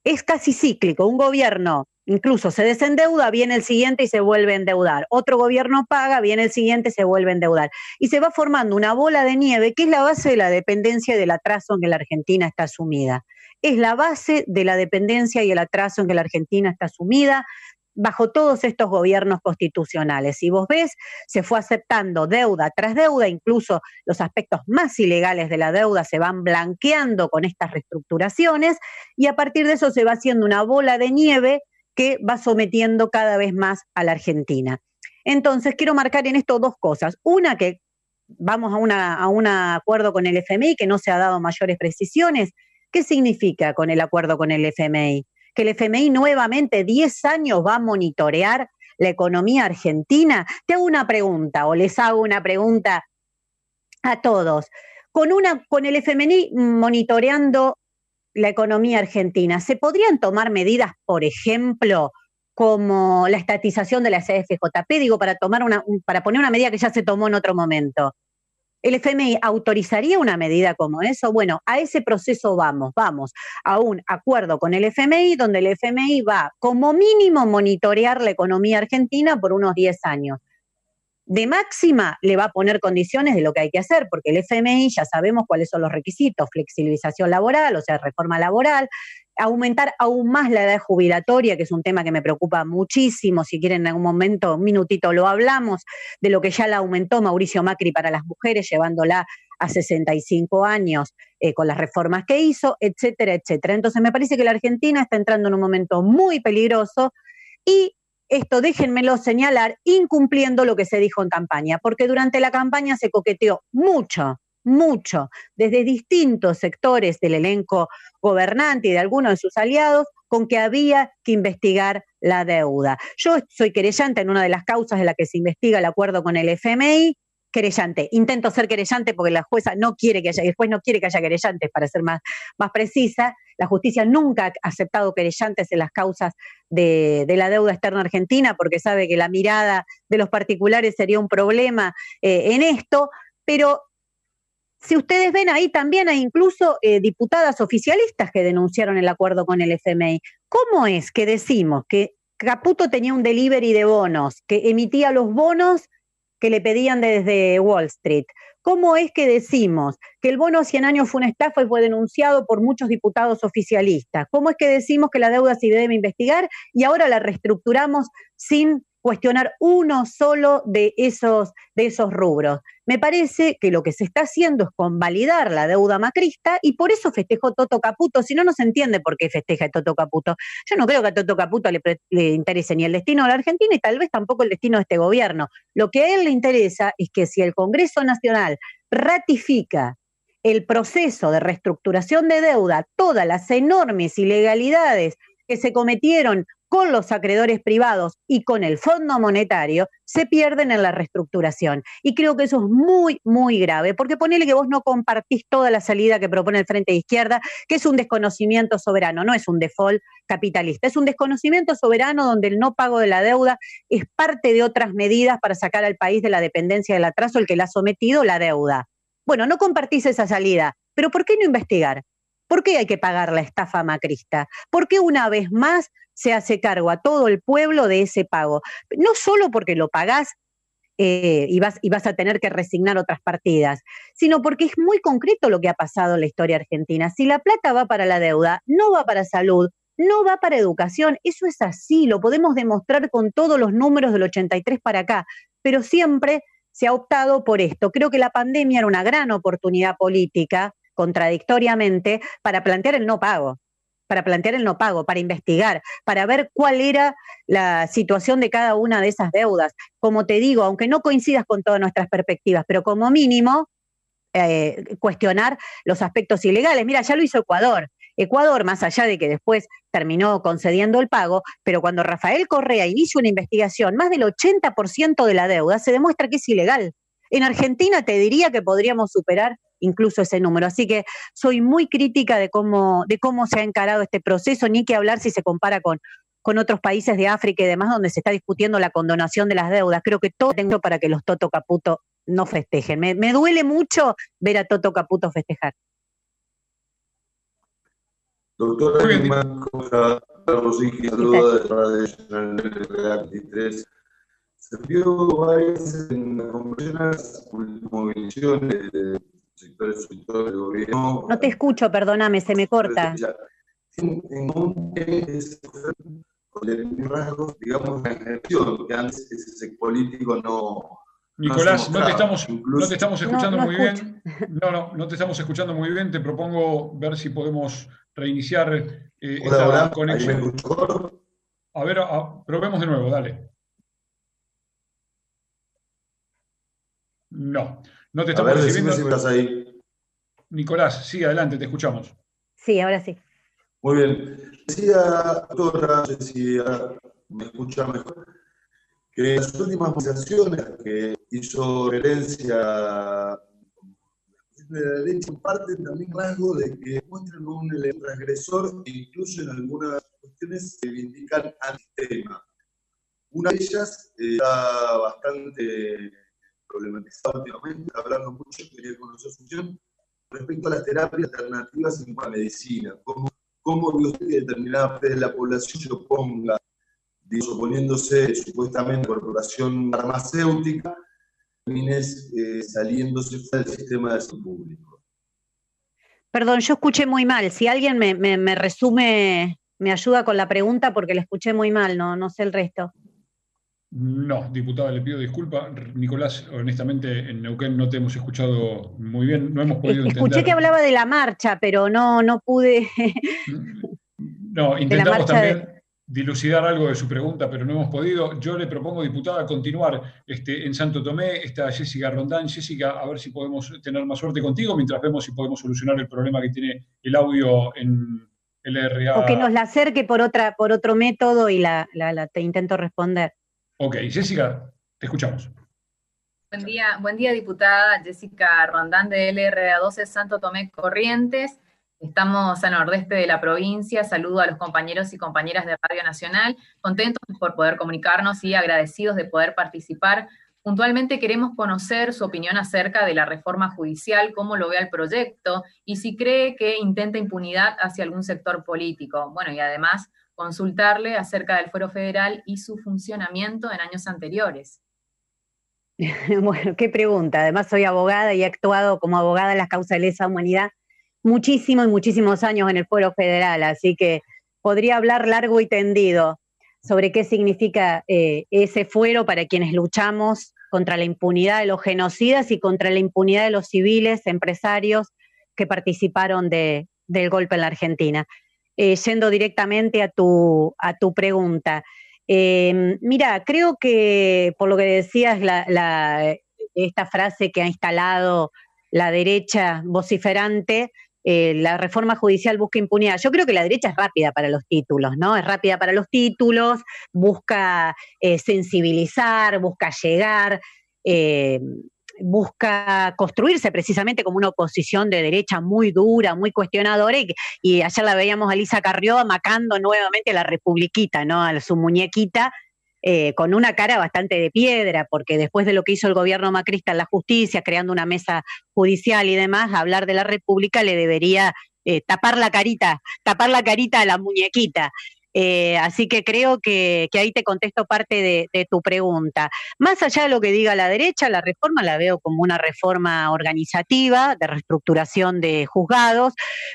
es casi cíclico. Un gobierno incluso se desendeuda, viene el siguiente y se vuelve a endeudar. Otro gobierno paga, viene el siguiente y se vuelve a endeudar. Y se va formando una bola de nieve que es la base de la dependencia y del atraso en que la Argentina está sumida. Es la base de la dependencia y el atraso en que la Argentina está sumida bajo todos estos gobiernos constitucionales. Si vos ves, se fue aceptando deuda tras deuda, incluso los aspectos más ilegales de la deuda se van blanqueando con estas reestructuraciones y a partir de eso se va haciendo una bola de nieve que va sometiendo cada vez más a la Argentina. Entonces, quiero marcar en esto dos cosas. Una, que vamos a, a un acuerdo con el FMI, que no se ha dado mayores precisiones. ¿Qué significa con el acuerdo con el FMI? Que el FMI nuevamente 10 años va a monitorear la economía argentina? Te hago una pregunta o les hago una pregunta a todos. Con, una, con el FMI monitoreando la economía argentina, ¿se podrían tomar medidas, por ejemplo, como la estatización de la CFJP? Digo, para, tomar una, para poner una medida que ya se tomó en otro momento. ¿El FMI autorizaría una medida como eso? Bueno, a ese proceso vamos, vamos a un acuerdo con el FMI donde el FMI va como mínimo monitorear la economía argentina por unos 10 años. De máxima le va a poner condiciones de lo que hay que hacer, porque el FMI ya sabemos cuáles son los requisitos, flexibilización laboral, o sea, reforma laboral, aumentar aún más la edad jubilatoria, que es un tema que me preocupa muchísimo, si quieren en algún momento, un minutito lo hablamos, de lo que ya la aumentó Mauricio Macri para las mujeres, llevándola a 65 años eh, con las reformas que hizo, etcétera, etcétera. Entonces me parece que la Argentina está entrando en un momento muy peligroso y esto déjenmelo señalar, incumpliendo lo que se dijo en campaña, porque durante la campaña se coqueteó mucho mucho desde distintos sectores del elenco gobernante y de algunos de sus aliados con que había que investigar la deuda. Yo soy querellante en una de las causas en la que se investiga el acuerdo con el FMI, querellante. Intento ser querellante porque la jueza no quiere que haya, después no quiere que haya querellantes, para ser más, más precisa. La justicia nunca ha aceptado querellantes en las causas de, la deuda externa argentina porque sabe que la mirada de los particulares sería un problema eh, en esto, pero si ustedes ven ahí también hay incluso eh, diputadas oficialistas que denunciaron el acuerdo con el FMI. ¿Cómo es que decimos que Caputo tenía un delivery de bonos, que emitía los bonos que le pedían desde Wall Street? ¿Cómo es que decimos que el bono a 100 años fue una estafa y fue denunciado por muchos diputados oficialistas? ¿Cómo es que decimos que la deuda se debe investigar y ahora la reestructuramos sin cuestionar uno solo de esos, de esos rubros. Me parece que lo que se está haciendo es convalidar la deuda macrista y por eso festejó Toto Caputo. Si no, no se entiende por qué festeja Toto Caputo. Yo no creo que a Toto Caputo le, le interese ni el destino de la Argentina y tal vez tampoco el destino de este gobierno. Lo que a él le interesa es que si el Congreso Nacional ratifica el proceso de reestructuración de deuda, todas las enormes ilegalidades que se cometieron con los acreedores privados y con el Fondo Monetario, se pierden en la reestructuración. Y creo que eso es muy, muy grave, porque ponele que vos no compartís toda la salida que propone el Frente de Izquierda, que es un desconocimiento soberano, no es un default capitalista, es un desconocimiento soberano donde el no pago de la deuda es parte de otras medidas para sacar al país de la dependencia del atraso, el que le ha sometido la deuda. Bueno, no compartís esa salida, pero ¿por qué no investigar? ¿Por qué hay que pagar la estafa macrista? ¿Por qué una vez más se hace cargo a todo el pueblo de ese pago? No solo porque lo pagás eh, y, vas, y vas a tener que resignar otras partidas, sino porque es muy concreto lo que ha pasado en la historia argentina. Si la plata va para la deuda, no va para salud, no va para educación, eso es así, lo podemos demostrar con todos los números del 83 para acá, pero siempre se ha optado por esto. Creo que la pandemia era una gran oportunidad política, contradictoriamente, para plantear el no pago para plantear el no pago, para investigar, para ver cuál era la situación de cada una de esas deudas. Como te digo, aunque no coincidas con todas nuestras perspectivas, pero como mínimo eh, cuestionar los aspectos ilegales. Mira, ya lo hizo Ecuador. Ecuador, más allá de que después terminó concediendo el pago, pero cuando Rafael Correa inicia una investigación, más del 80% de la deuda se demuestra que es ilegal. En Argentina te diría que podríamos superar incluso ese número. Así que soy muy crítica de cómo, de cómo se ha encarado este proceso, ni que hablar si se compara con, con otros países de África y demás, donde se está discutiendo la condonación de las deudas. Creo que todo tengo para que los Toto Caputo no festejen. Me, me duele mucho ver a Toto Caputo festejar. Doctora Carlos saludos de Radio 23. Se vio varias en las movilizaciones de sectores, sectores del gobierno. No te escucho, perdóname, se me corta. En, en un con el rasgo, digamos, la gestión, que antes ese político no, Nicolás, no, te estamos, no te estamos escuchando muy bien. No, no, no te estamos escuchando muy bien. Te propongo ver si podemos reiniciar eh, esta conexión. A ver, probemos de nuevo, dale. No, no te estamos recibiendo. ahí. Nicolás, sí, adelante, te escuchamos. Sí, ahora sí. Muy bien. Decía, doctora, decía, me escucha mejor que las últimas movilizaciones que hizo referencia de la ley parten también rasgo de que muestran un transgresor e incluso en algunas cuestiones se indican tema. Una de ellas está bastante problematizada últimamente, hablando mucho, quería conocer su función respecto a las terapias alternativas en la medicina. ¿Cómo, cómo usted que determinada parte de la población se oponga oponiéndose supuestamente a la corporación farmacéutica, eh, saliéndose del sistema de salud público. Perdón, yo escuché muy mal. Si alguien me, me, resume, me ayuda con la pregunta porque la escuché muy mal, no, no sé el resto. No, diputada, le pido disculpas. Nicolás, honestamente, en Neuquén no te hemos escuchado muy bien, no hemos podido entender. Escuché que hablaba de la marcha, pero no, no pude. no, intentamos también dilucidar algo de su pregunta, pero no hemos podido. Yo le propongo, diputada, continuar este, en Santo Tomé. Está Jessica Rondán. Jessica, a ver si podemos tener más suerte contigo mientras vemos si podemos solucionar el problema que tiene el audio en el RA. O que nos la acerque por, otra, por otro método y la, te intento responder. Ok, Jessica, te escuchamos. Buen día, buen día, diputada Jessica Rondán de LRA 12 Santo Tomé Corrientes. Estamos al nordeste de la provincia. Saludo a los compañeros y compañeras de Radio Nacional. Contentos por poder comunicarnos y agradecidos de poder participar. Puntualmente queremos conocer su opinión acerca de la reforma judicial, cómo lo ve el proyecto y si cree que intenta impunidad hacia algún sector político. Bueno, y además consultarle acerca del fuero federal y su funcionamiento en años anteriores. Bueno, qué pregunta. Además soy abogada y he actuado como abogada en las causas de lesa humanidad muchísimos y muchísimos años en el Foro Federal, así que podría hablar largo y tendido sobre qué significa eh, ese fuero para quienes luchamos contra la impunidad de los genocidas y contra la impunidad de los civiles, empresarios que participaron del golpe en la Argentina. Eh, yendo directamente a tu, a tu pregunta. Em, mira, creo que por lo que decías, esta frase que ha instalado la derecha vociferante, eh, la reforma judicial busca impunidad. Yo creo que la derecha es rápida para los títulos, ¿no? Es rápida para los títulos, busca eh, sensibilizar, busca llegar, eh, busca construirse precisamente como una oposición de derecha muy dura, muy cuestionadora, y, ayer la veíamos a Lisa Carrió amacando nuevamente a la republiquita, ¿no? A su muñequita, eh, con una cara bastante de piedra, porque después de lo que hizo el gobierno macrista en la justicia, creando una mesa judicial y demás, hablar de la República le debería eh, tapar la carita, tapar la carita a la muñequita. Eh, así que creo que, ahí te contesto parte de, tu pregunta. Más allá de lo que diga la derecha, la reforma la veo como una reforma organizativa de reestructuración de juzgados,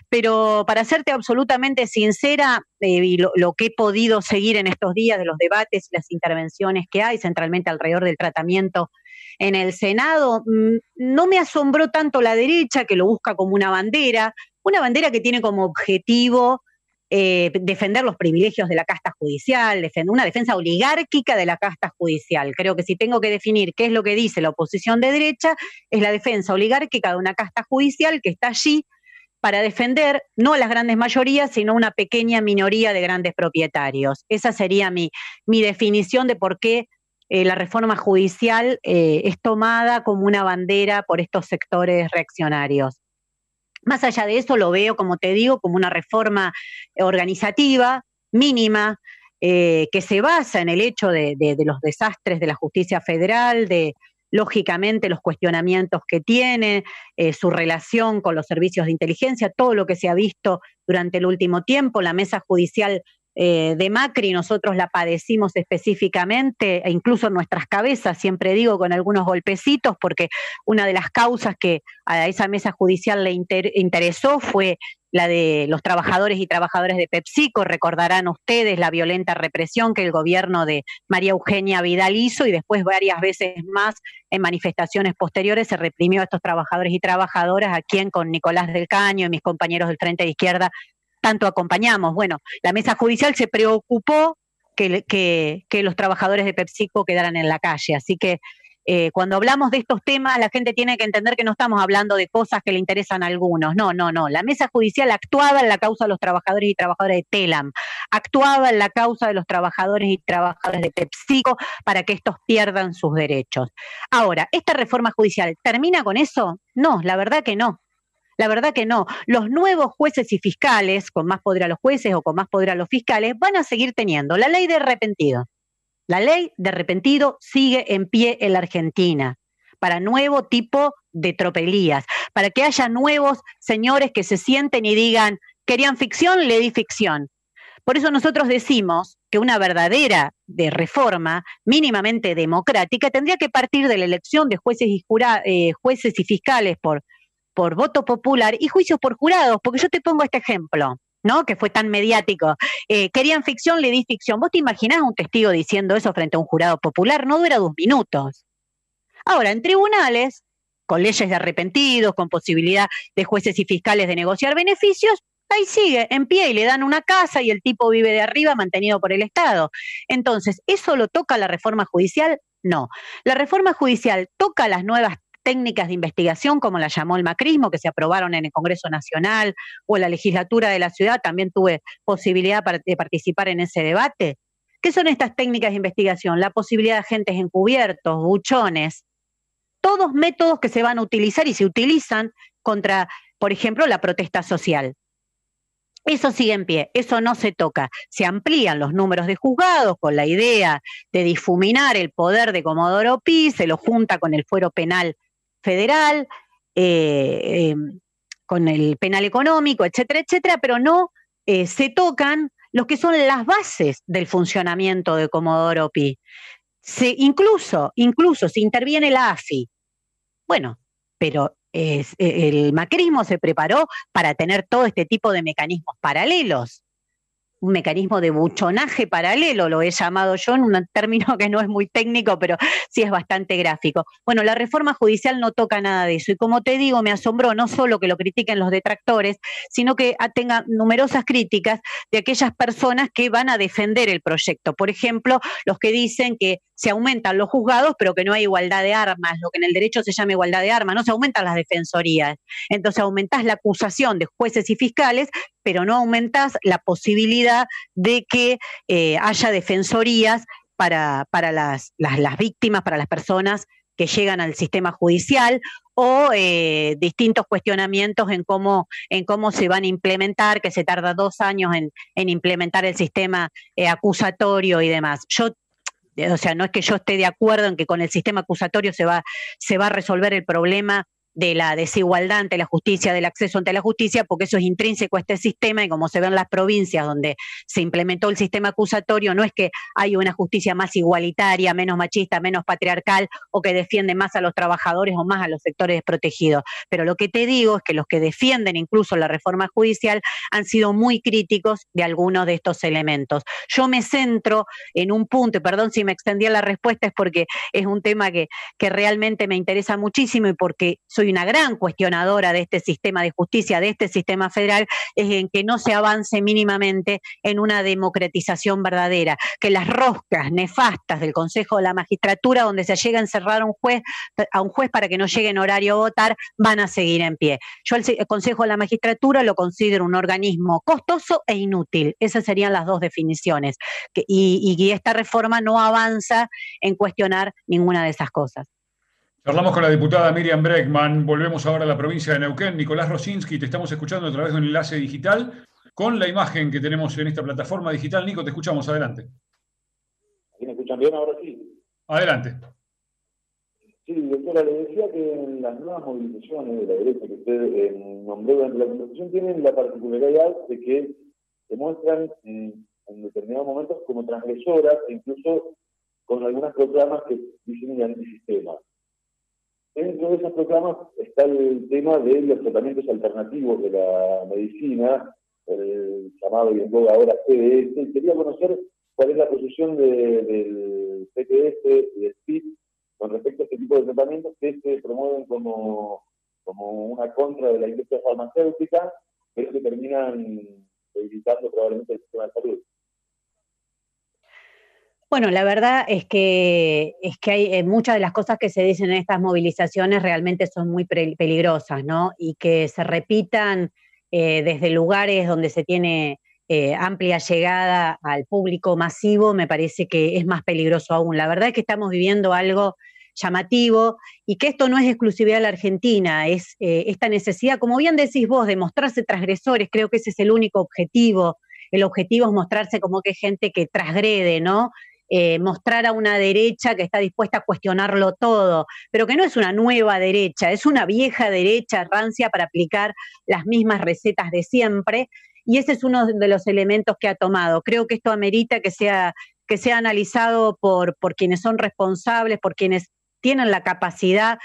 pero para serte absolutamente sincera, eh, y lo, que he podido seguir en estos días de los debates y las intervenciones que hay, centralmente alrededor del tratamiento en el Senado, mm, no me asombró tanto la derecha que lo busca como una bandera, una bandera que tiene como objetivo eh, defender los privilegios de la casta judicial, una defensa oligárquica de la casta judicial. Creo que si tengo que definir qué es lo que dice la oposición de derecha, es la defensa oligárquica de una casta judicial que está allí para defender no a las grandes mayorías, sino una pequeña minoría de grandes propietarios. Esa sería mi, mi definición de por qué eh, la reforma judicial eh, es tomada como una bandera por estos sectores reaccionarios. Más allá de eso, lo veo, como te digo, como una reforma organizativa mínima, eh, que se basa en el hecho de, los desastres de la justicia federal, de lógicamente los cuestionamientos que tiene, eh, su relación con los servicios de inteligencia, todo lo que se ha visto durante el último tiempo, la mesa judicial eh, de Macri, nosotros la padecimos específicamente, e incluso en nuestras cabezas, siempre digo, con algunos golpecitos, porque una de las causas que a esa mesa judicial le interesó fue la de los trabajadores y trabajadoras de PepsiCo. Recordarán ustedes la violenta represión que el gobierno de María Eugenia Vidal hizo y después varias veces más en manifestaciones posteriores se reprimió a estos trabajadores y trabajadoras, a quien con Nicolás del Caño y mis compañeros del Frente de Izquierda tanto acompañamos. Bueno, la mesa judicial se preocupó que, los trabajadores de PepsiCo quedaran en la calle. Así que eh, cuando hablamos de estos temas, la gente tiene que entender que no estamos hablando de cosas que le interesan a algunos. No, no, no. La mesa judicial actuaba en la causa de los trabajadores y trabajadoras de Telam, actuaba en la causa de los trabajadores y trabajadoras de PepsiCo para que estos pierdan sus derechos. Ahora, ¿esta reforma judicial termina con eso? No, la verdad que no. La verdad que no. Los nuevos jueces y fiscales, con más poder a los jueces o con más poder a los fiscales, van a seguir teniendo la ley de arrepentido. La ley de arrepentido sigue en pie en la Argentina para nuevo tipo de tropelías, para que haya nuevos señores que se sienten y digan, querían ficción, le di ficción. Por eso nosotros decimos que una verdadera de reforma mínimamente democrática tendría que partir de la elección de jueces y, eh, jueces y fiscales por por voto popular y juicios por jurados, porque yo te pongo este ejemplo. ¿no? que fue tan mediático. Eh, querían ficción, le di ficción. ¿Vos te imaginás un testigo diciendo eso frente a un jurado popular? No dura dos minutos. Ahora, en tribunales, con leyes de arrepentidos, con posibilidad de jueces y fiscales de negociar beneficios, ahí sigue, en pie y le dan una casa y el tipo vive de arriba mantenido por el Estado. Entonces, ¿eso lo toca la reforma judicial? No. La reforma judicial toca las nuevas técnicas de investigación, como la llamó el macrismo, que se aprobaron en el Congreso Nacional o en la legislatura de la ciudad, también tuve posibilidad de participar en ese debate. ¿Qué son estas técnicas de investigación? La posibilidad de agentes encubiertos, buchones, todos métodos que se van a utilizar y se utilizan contra, por ejemplo, la protesta social. Eso sigue en pie, eso no se toca. Se amplían los números de juzgados con la idea de difuminar el poder de Comodoro Pi, se lo junta con el fuero penal federal, eh, em, con el penal económico, etcétera, etcétera, pero no eh, se tocan los que son las bases del funcionamiento de Comodoro Pi. Se, incluso, incluso si interviene la AFI, bueno, pero e, el macrismo se preparó para tener todo este tipo de mecanismos paralelos. Un mecanismo de buchonaje paralelo, lo he llamado yo en un término que no es muy técnico, pero sí es bastante gráfico. Bueno, la reforma judicial no toca nada de eso y como te digo, me asombró no solo que lo critiquen los detractores, sino que tenga numerosas críticas de aquellas personas que van a defender el proyecto. Por ejemplo, los que dicen que se aumentan los juzgados, pero que no hay igualdad de armas, lo que en el derecho se llama igualdad de armas, no se aumentan las defensorías. Entonces aumentás la acusación de jueces y fiscales, pero no aumentás la posibilidad de que eh, haya defensorías para, para las, las, víctimas, para las personas que llegan al sistema judicial o eh, distintos cuestionamientos en cómo, en cómo se van a implementar, que se tarda dos años en, en implementar el sistema eh, acusatorio y demás. Yo o sea, no es que yo esté de acuerdo en que con el sistema acusatorio se va, se va a resolver el problema de la desigualdad ante la justicia, del acceso ante la justicia, porque eso es intrínseco a este sistema y como se ve en las provincias donde se implementó el sistema acusatorio, no es que hay una justicia más igualitaria, menos machista, menos patriarcal o que defiende más a los trabajadores o más a los sectores desprotegidos. Pero lo que te digo es que los que defienden incluso la reforma judicial han sido muy críticos de algunos de estos elementos. Yo me centro en un punto, y perdón si me extendía la respuesta, es porque es un tema que, que realmente me interesa muchísimo y porque soy una gran cuestionadora de este sistema de justicia, de este sistema federal, es en que no se avance mínimamente en una democratización verdadera, que las roscas nefastas del Consejo de la Magistratura, donde se llega a encerrar a un juez, a un juez para que no llegue en horario a votar, van a seguir en pie. Yo el, Consejo de la Magistratura lo considero un organismo costoso e inútil. Esas serían las dos definiciones. y esta reforma no avanza en cuestionar ninguna de esas cosas. Hablamos con la diputada Miriam Breckman. Volvemos ahora a la provincia de Neuquén. Nicolás Rosinski, te estamos escuchando a través de un enlace digital con la imagen que tenemos en esta plataforma digital. Nico, te escuchamos. Adelante. ¿Me escuchan bien ahora sí? Adelante. Sí, doctora, le decía que en las nuevas movilizaciones de la derecha que usted eh, nombró durante la conversación tienen la particularidad de que se muestran en determinados momentos como transgresoras e incluso con algunas proclamas que dicen antisistema. Dentro de esas programas está el tema de los tratamientos alternativos de la medicina, el llamado y en boga ahora PDS. Quería conocer cuál es la posición del PTS y del PIB con respecto a este tipo de tratamientos que se promueven como, como una contra de la industria farmacéutica, pero que terminan debilitando probablemente el sistema de salud. Bueno, la verdad es que, es que hay eh, muchas de las cosas que se dicen en estas movilizaciones realmente son muy peligrosas, ¿no? Y que se repitan eh, desde lugares donde se tiene eh, amplia llegada al público masivo, me parece que es más peligroso aún. La verdad es que estamos viviendo algo llamativo y que esto no es exclusividad de la Argentina, es esta necesidad, como bien decís vos, de mostrarse transgresores, creo que ese es el único objetivo. El objetivo es mostrarse como que gente que transgrede, ¿no? Eh, mostrar a una derecha que está dispuesta a cuestionarlo todo, pero que no es una nueva derecha, es una vieja derecha rancia para aplicar las mismas recetas de siempre. Y ese es uno de los elementos que ha tomado. Creo que esto amerita que sea, que sea analizado por, por quienes son responsables, por quienes tienen la capacidad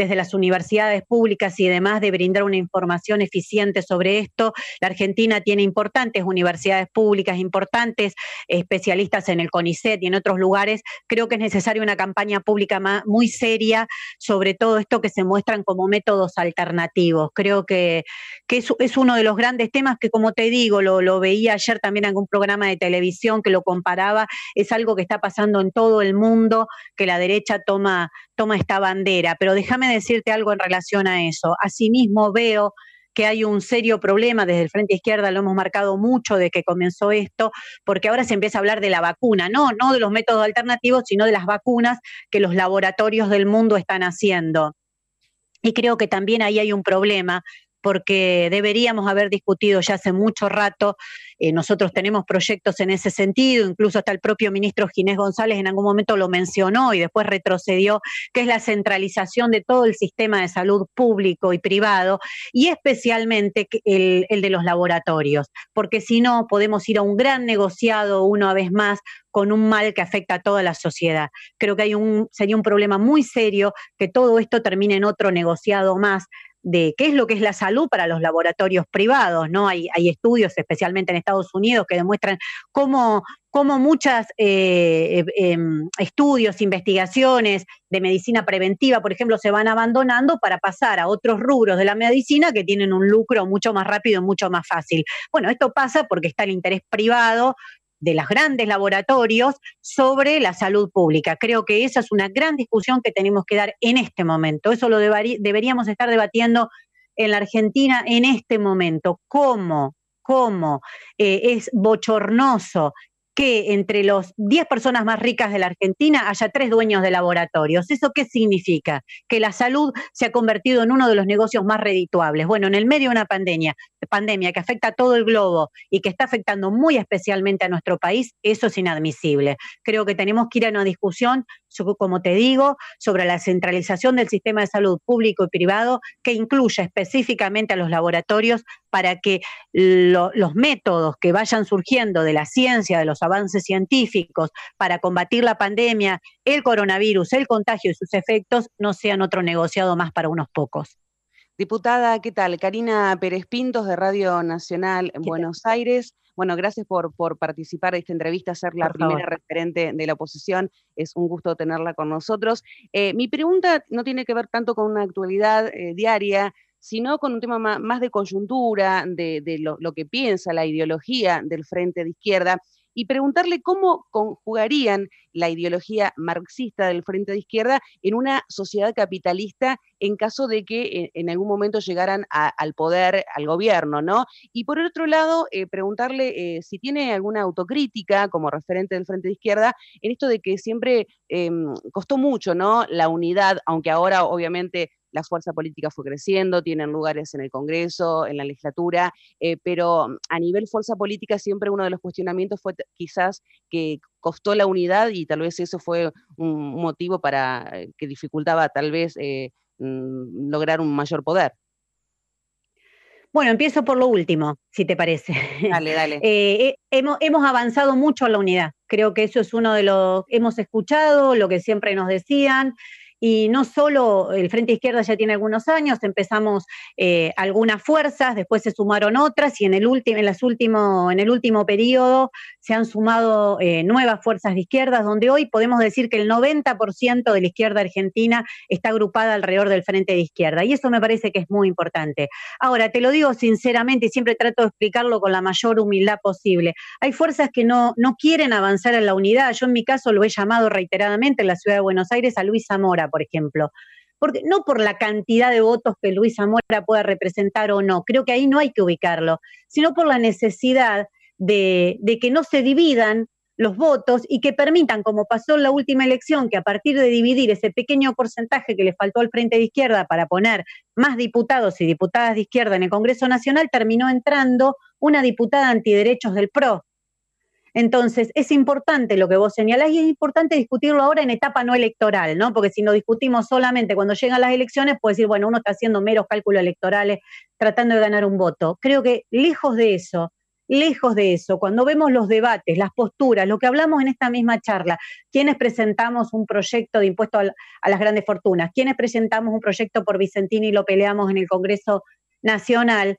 desde las universidades públicas y demás de brindar una información eficiente sobre esto. La Argentina tiene importantes universidades públicas, importantes especialistas en el CONICET y en otros lugares. Creo que es necesaria una campaña pública muy seria sobre todo esto que se muestran como métodos alternativos. Creo que, es, uno de los grandes temas que, como te digo, lo, lo veía ayer también en algún programa de televisión que lo comparaba, es algo que está pasando en todo el mundo, que la derecha toma, toma esta bandera. Pero déjame decirte algo en relación a eso. Asimismo veo que hay un serio problema desde el Frente Izquierda, lo hemos marcado mucho de que comenzó esto, porque ahora se empieza a hablar de la vacuna, no, no de los métodos alternativos, sino de las vacunas que los laboratorios del mundo están haciendo. Y creo que también ahí hay un problema, porque deberíamos haber discutido ya hace mucho rato eh, nosotros tenemos proyectos en ese sentido, incluso hasta el propio ministro Ginés González en algún momento lo mencionó y después retrocedió, que es la centralización de todo el sistema de salud público y privado, y especialmente el, el de los laboratorios, porque si no podemos ir a un gran negociado una vez más con un mal que afecta a toda la sociedad. Creo que hay un, sería un problema muy serio que todo esto termine en otro negociado más, de qué es lo que es la salud para los laboratorios privados, ¿no? Hay, hay estudios, especialmente en Estados Unidos, que demuestran cómo, cómo muchos eh, eh, em, estudios, investigaciones de medicina preventiva, por ejemplo, se van abandonando para pasar a otros rubros de la medicina que tienen un lucro mucho más rápido y mucho más fácil. Bueno, esto pasa porque está el interés privado de los grandes laboratorios sobre la salud pública. Creo que esa es una gran discusión que tenemos que dar en este momento. Eso lo deberíamos estar debatiendo en la Argentina en este momento. ¿Cómo? ¿Cómo? Eh, es bochornoso que entre los 10 personas más ricas de la Argentina haya tres dueños de laboratorios. ¿Eso qué significa? Que la salud se ha convertido en uno de los negocios más redituables. Bueno, en el medio de una pandemia, pandemia que afecta a todo el globo y que está afectando muy especialmente a nuestro país, eso es inadmisible. Creo que tenemos que ir a una discusión, como te digo, sobre la centralización del sistema de salud público y privado que incluya específicamente a los laboratorios para que los métodos que vayan surgiendo de la ciencia, de los avances científicos para combatir la pandemia, el coronavirus, el contagio y sus efectos no sean otro negociado más para unos pocos. Diputada, ¿qué tal? Karina Pérez Pintos de Radio Nacional en Buenos Aires. Bueno, gracias por, por, participar de esta entrevista, ser la primera referente de la oposición. Es un gusto tenerla con nosotros. Eh, mi pregunta no tiene que ver tanto con una actualidad eh, diaria, sino con un tema más, de coyuntura, de, lo, lo, que piensa la ideología del Frente de Izquierda y preguntarle cómo conjugarían la ideología marxista del Frente de Izquierda en una sociedad capitalista en caso de que eh, en algún momento llegaran al poder, al gobierno, ¿no? Y por otro lado, eh, preguntarle eh, si tiene alguna autocrítica como referente del Frente de Izquierda en esto de que siempre em, costó mucho, ¿no? La unidad, aunque ahora obviamente la fuerza política fue creciendo, tienen lugares en el Congreso, en la legislatura, eh, pero a nivel fuerza política siempre uno de los cuestionamientos fue quizás que costó la unidad y tal vez eso fue un motivo para eh, que dificultaba tal vez eh, mm, lograr un mayor poder. Bueno, empiezo por lo último, si te parece. Dale, dale. hemos, hemos, avanzado mucho en la unidad. Creo que eso es uno de los, hemos escuchado lo que siempre nos decían, y no solo el Frente Izquierda ya tiene algunos años, empezamos eh, algunas fuerzas, después se sumaron otras y en el en las último, en el último periodo se han sumado eh, nuevas fuerzas de izquierdas, donde hoy podemos decir que el 90% de la izquierda argentina está agrupada alrededor del Frente de Izquierda. Y eso me parece que es muy importante. Ahora, te lo digo sinceramente y siempre trato de explicarlo con la mayor humildad posible. Hay fuerzas que no, no quieren avanzar en la unidad. Yo en mi caso lo he llamado reiteradamente en la ciudad de Buenos Aires a Luis Zamora, por ejemplo. Porque, no por la cantidad de votos que Luis Zamora pueda representar o no, creo que ahí no hay que ubicarlo, sino por la necesidad de, de que no se dividan los votos y que permitan, como pasó en la última elección, que a partir de dividir ese pequeño porcentaje que le faltó al Frente de Izquierda para poner más diputados y diputadas de izquierda en el Congreso Nacional, terminó entrando una diputada antiderechos del PRO, entonces, es importante lo que vos señalás y es importante discutirlo ahora en etapa no electoral, ¿no? Porque si no discutimos solamente cuando llegan las elecciones, puede decir, bueno, uno está haciendo meros cálculos electorales tratando de ganar un voto. Creo que lejos de eso, lejos de eso, cuando vemos los debates, las posturas, lo que hablamos en esta misma charla, quienes presentamos un proyecto de impuesto a las grandes fortunas, quienes presentamos un proyecto por Vicentini y lo peleamos en el Congreso Nacional,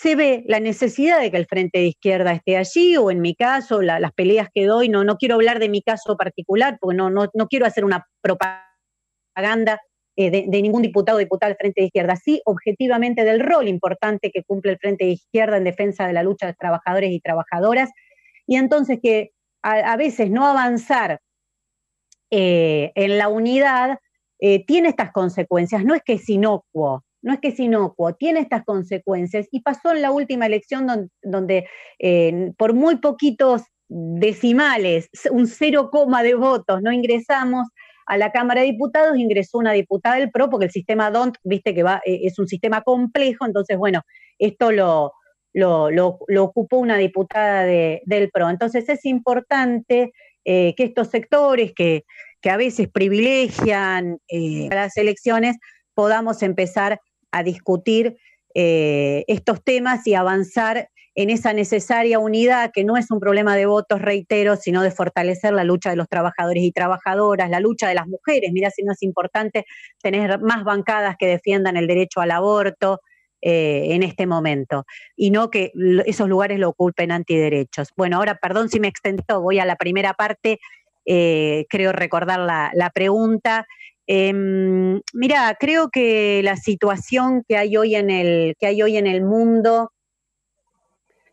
se ve la necesidad de que el Frente de Izquierda esté allí, o en mi caso, las peleas que doy, no, no quiero hablar de mi caso particular, porque no, no, no quiero hacer una propaganda eh, de, ningún diputado o diputada del Frente de Izquierda, sí objetivamente del rol importante que cumple el Frente de Izquierda en defensa de la lucha de trabajadores y trabajadoras, y entonces que a, veces no avanzar eh, en la unidad eh, tiene estas consecuencias, no es que es inocuo, no es que es inocuo, tiene estas consecuencias y pasó en la última elección donde, eh, por muy poquitos decimales, un cero coma de votos, no ingresamos a la Cámara de Diputados, ingresó una diputada del PRO, porque el sistema DONT, viste que va, eh, es un sistema complejo, entonces, bueno, esto lo, lo, ocupó una diputada del PRO. Entonces es importante eh, que estos sectores que, que, a veces privilegian las elecciones podamos empezar a discutir eh, estos temas y avanzar en esa necesaria unidad, que no es un problema de votos, reitero, sino de fortalecer la lucha de los trabajadores y trabajadoras, la lucha de las mujeres. Mira si no es importante tener más bancadas que defiendan el derecho al aborto, eh, en este momento y no que esos lugares lo ocupen antiderechos. Bueno, ahora, perdón si me extendo, voy a la primera parte, eh, creo recordar la, pregunta. Em, mira, creo que la situación que hay hoy en el, que hay hoy en el mundo,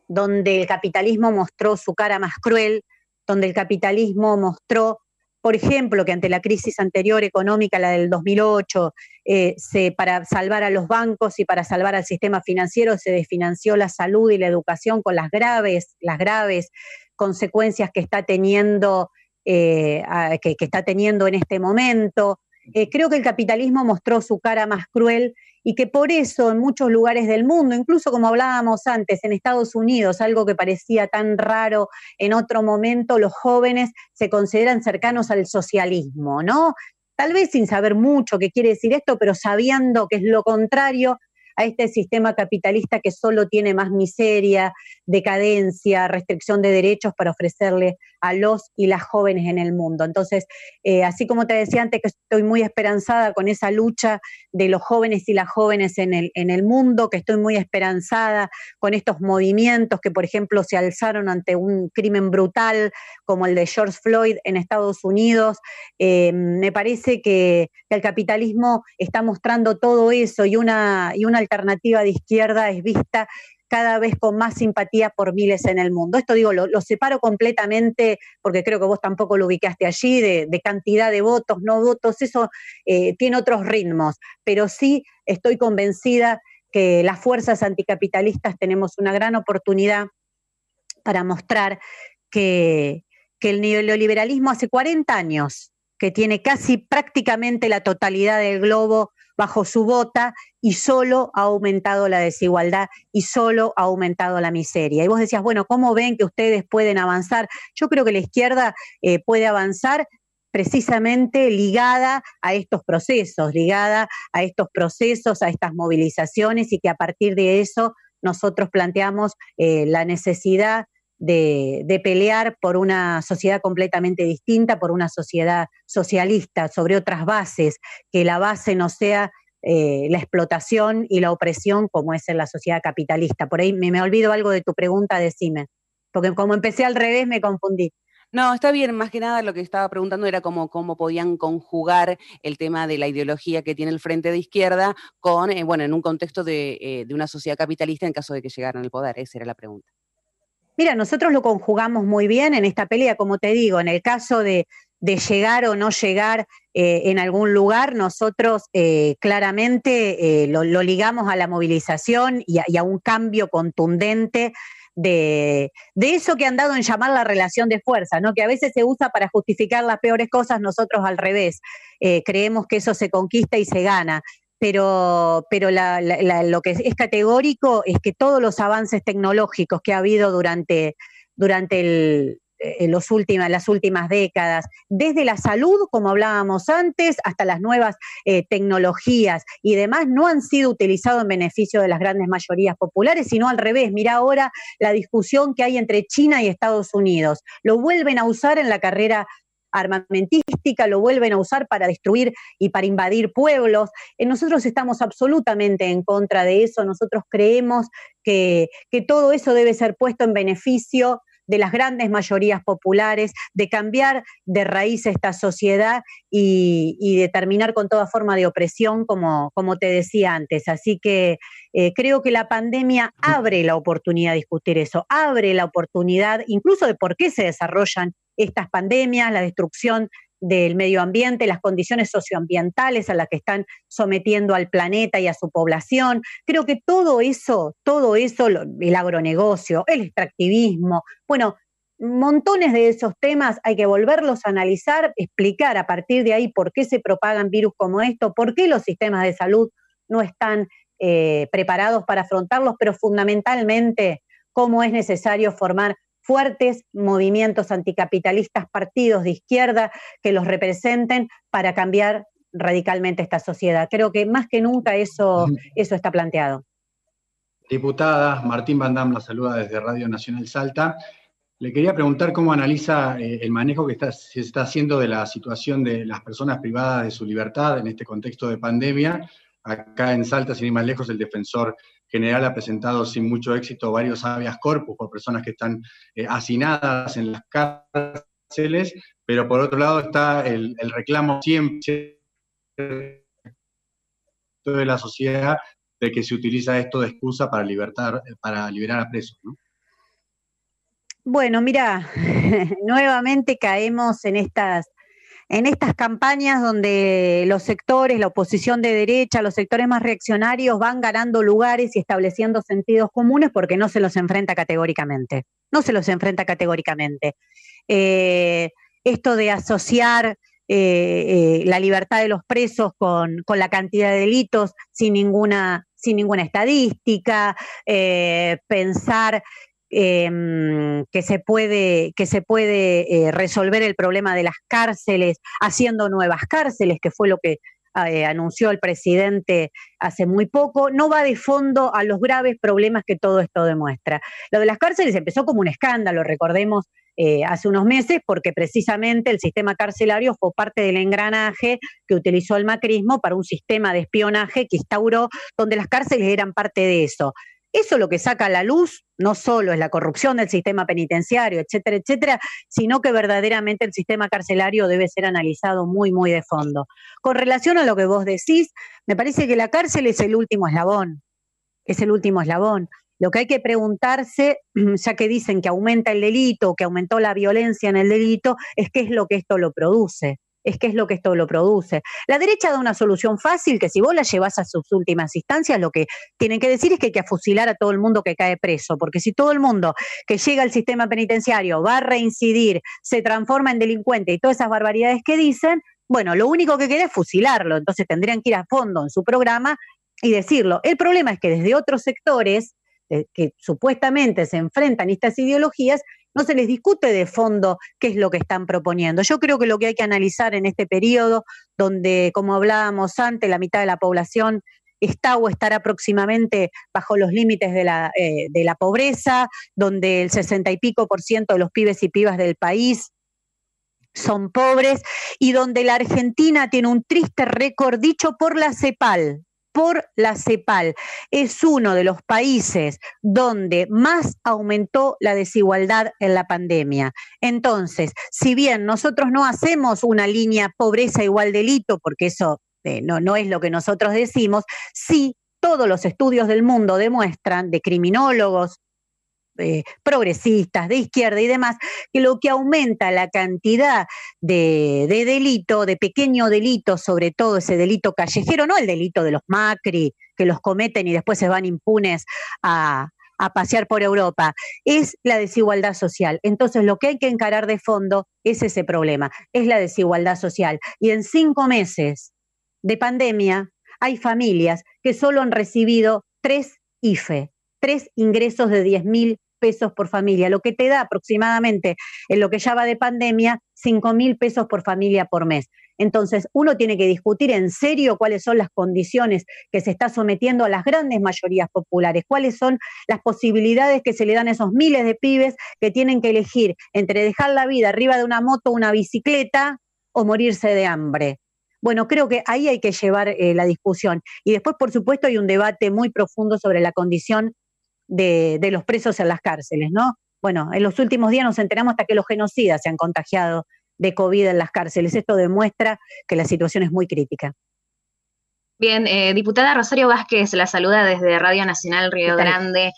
donde el capitalismo mostró su cara más cruel, donde el capitalismo mostró por ejemplo, que ante la crisis anterior económica, la del 2008, eh, para salvar a los bancos y para salvar al sistema financiero se desfinanció la salud y la educación con las graves, las graves consecuencias que está teniendo, eh, que, está teniendo en este momento. Eh, creo que el capitalismo mostró su cara más cruel y que por eso en muchos lugares del mundo, incluso como hablábamos antes, en Estados Unidos, algo que parecía tan raro en otro momento, los jóvenes se consideran cercanos al socialismo, ¿no? Tal vez sin saber mucho qué quiere decir esto, pero sabiendo que es lo contrario, a este sistema capitalista que solo tiene más miseria, decadencia, restricción de derechos para ofrecerle a los y las jóvenes en el mundo. Entonces, eh, así como te decía antes que estoy muy esperanzada con esa lucha de los jóvenes y las jóvenes en el, en el mundo, que estoy muy esperanzada con estos movimientos que, por ejemplo, se alzaron ante un crimen brutal como el de George Floyd en Estados Unidos, eh, me parece que, el capitalismo está mostrando todo eso y una, y una alternativa de izquierda es vista cada vez con más simpatía por miles en el mundo. Esto digo, lo, separo completamente, porque creo que vos tampoco lo ubicaste allí, de, cantidad de votos, no votos, eso eh, tiene otros ritmos, pero sí estoy convencida que las fuerzas anticapitalistas tenemos una gran oportunidad para mostrar que, que el neoliberalismo hace 40 años que tiene casi prácticamente la totalidad del globo bajo su bota y solo ha aumentado la desigualdad y solo ha aumentado la miseria. Y vos decías, bueno, ¿cómo ven que ustedes pueden avanzar? Yo creo que la izquierda eh, puede avanzar precisamente ligada a estos procesos, ligada a estos procesos, a estas movilizaciones y que a partir de eso nosotros planteamos eh, la necesidad de, pelear por una sociedad completamente distinta, por una sociedad socialista, sobre otras bases, que la base no sea eh, la explotación y la opresión como es en la sociedad capitalista. Por ahí me, me olvido algo de tu pregunta, decime, porque como empecé al revés me confundí. No, está bien, más que nada lo que estaba preguntando era cómo, cómo podían conjugar el tema de la ideología que tiene el Frente de Izquierda con, eh, bueno, en un contexto de, eh, de, una sociedad capitalista en caso de que llegaran al poder, esa era la pregunta. Mira, nosotros lo conjugamos muy bien en esta pelea, como te digo, en el caso de, llegar o no llegar eh, en algún lugar, nosotros eh, claramente eh, lo, ligamos a la movilización y a, un cambio contundente de, de, eso que han dado en llamar la relación de fuerza, ¿no? que a veces se usa para justificar las peores cosas, nosotros al revés. creemos que eso se conquista y se gana pero, pero lo que es categórico es que todos los avances tecnológicos que ha habido durante, durante el, eh, los últimas, las últimas décadas, desde la salud, como hablábamos antes, hasta las nuevas eh, tecnologías y demás, no han sido utilizados en beneficio de las grandes mayorías populares, sino al revés. Mira ahora la discusión que hay entre China y Estados Unidos. Lo vuelven a usar en la carrera armamentística, lo vuelven a usar para destruir y para invadir pueblos. Eh, nosotros estamos absolutamente en contra de eso, nosotros creemos que, que todo eso debe ser puesto en beneficio de las grandes mayorías populares, de cambiar de raíz esta sociedad y, de terminar con toda forma de opresión, como, como te decía antes. Así que eh, creo que la pandemia abre la oportunidad de discutir eso, abre la oportunidad incluso de por qué se desarrollan estas pandemias, la destrucción del medio ambiente, las condiciones socioambientales a las que están sometiendo al planeta y a su población. Creo que todo eso, todo eso, el agronegocio, el extractivismo, bueno, montones de esos temas hay que volverlos a analizar, explicar a partir de ahí por qué se propagan virus como esto, por qué los sistemas de salud no están eh, preparados para afrontarlos, pero fundamentalmente cómo es necesario formar fuertes movimientos anticapitalistas, partidos de izquierda que los representen para cambiar radicalmente esta sociedad. Creo que más que nunca eso, eso está planteado. Diputada, Martín Bandam la saluda desde Radio Nacional Salta. Le quería preguntar cómo analiza eh, el manejo que se está haciendo de la situación de las personas privadas de su libertad en este contexto de pandemia. Acá en Salta, sin ir más lejos, el defensor general ha presentado sin mucho éxito varios habeas corpus por personas que están eh, hacinadas en las cárceles, pero por otro lado está el, reclamo siempre de la sociedad de que se utiliza esto de excusa para, libertar, para liberar a presos. ¿no? Bueno, mira, nuevamente caemos en estas, en estas campañas donde los sectores, la oposición de derecha, los sectores más reaccionarios van ganando lugares y estableciendo sentidos comunes porque no se los enfrenta categóricamente. No se los enfrenta categóricamente. Eh, esto de asociar eh, eh, la libertad de los presos con, la cantidad de delitos sin ninguna, sin ninguna estadística, pensar Em, que se puede, que se puede eh, resolver el problema de las cárceles haciendo nuevas cárceles, que fue lo que eh, anunció el presidente hace muy poco, no va de fondo a los graves problemas que todo esto demuestra. Lo de las cárceles empezó como un escándalo, recordemos, eh, hace unos meses, porque precisamente el sistema carcelario fue parte del engranaje que utilizó el macrismo para un sistema de espionaje que instauró, donde las cárceles eran parte de eso. Eso lo que saca a la luz no solo es la corrupción del sistema penitenciario, etcétera, etcétera, sino que verdaderamente el sistema carcelario debe ser analizado muy, muy de fondo. Con relación a lo que vos decís, me parece que la cárcel es el último eslabón, es el último eslabón. Lo que hay que preguntarse, ya que dicen que aumenta el delito, que aumentó la violencia en el delito, es qué es lo que esto lo produce es que es lo que esto lo produce. La derecha da una solución fácil que si vos la llevas a sus últimas instancias, lo que tienen que decir es que hay que fusilar a todo el mundo que cae preso, porque si todo el mundo que llega al sistema penitenciario va a reincidir, se transforma en delincuente y todas esas barbaridades que dicen, bueno, lo único que queda es fusilarlo, entonces tendrían que ir a fondo en su programa y decirlo. El problema es que desde otros sectores eh, que supuestamente se enfrentan a estas ideologías, no se les discute de fondo qué es lo que están proponiendo. Yo creo que lo que hay que analizar en este periodo, donde, como hablábamos antes, la mitad de la población está o estará próximamente bajo los límites de la, eh, de la pobreza, donde el sesenta y pico por ciento de los pibes y pibas del país son pobres y donde la Argentina tiene un triste récord dicho por la CEPAL, por la CEPAL. Es uno de los países donde más aumentó la desigualdad en la pandemia. Entonces, si bien nosotros no hacemos una línea pobreza igual delito, porque eso eh, no, no es lo que nosotros decimos, sí todos los estudios del mundo demuestran, de criminólogos, eh, progresistas, de izquierda y demás, que lo que aumenta la cantidad de, delito, de pequeño delito, sobre todo ese delito callejero, no el delito de los Macri, que los cometen y después se van impunes a, a pasear por Europa, es la desigualdad social. Entonces, lo que hay que encarar de fondo es ese problema, es la desigualdad social. Y en cinco meses de pandemia, hay familias que solo han recibido tres IFE, tres ingresos de 10 mil pesos por familia, lo que te da aproximadamente en lo que ya va de pandemia, 5 mil pesos por familia por mes. Entonces, uno tiene que discutir en serio cuáles son las condiciones que se está sometiendo a las grandes mayorías populares, cuáles son las posibilidades que se le dan a esos miles de pibes que tienen que elegir entre dejar la vida arriba de una moto, una bicicleta o morirse de hambre. Bueno, creo que ahí hay que llevar eh, la discusión. Y después, por supuesto, hay un debate muy profundo sobre la condición de, los presos en las cárceles, ¿no? Bueno, en los últimos días nos enteramos hasta que los genocidas se han contagiado de COVID en las cárceles. Esto demuestra que la situación es muy crítica. Bien, eh, diputada Rosario Vázquez la saluda desde Radio Nacional Río Grande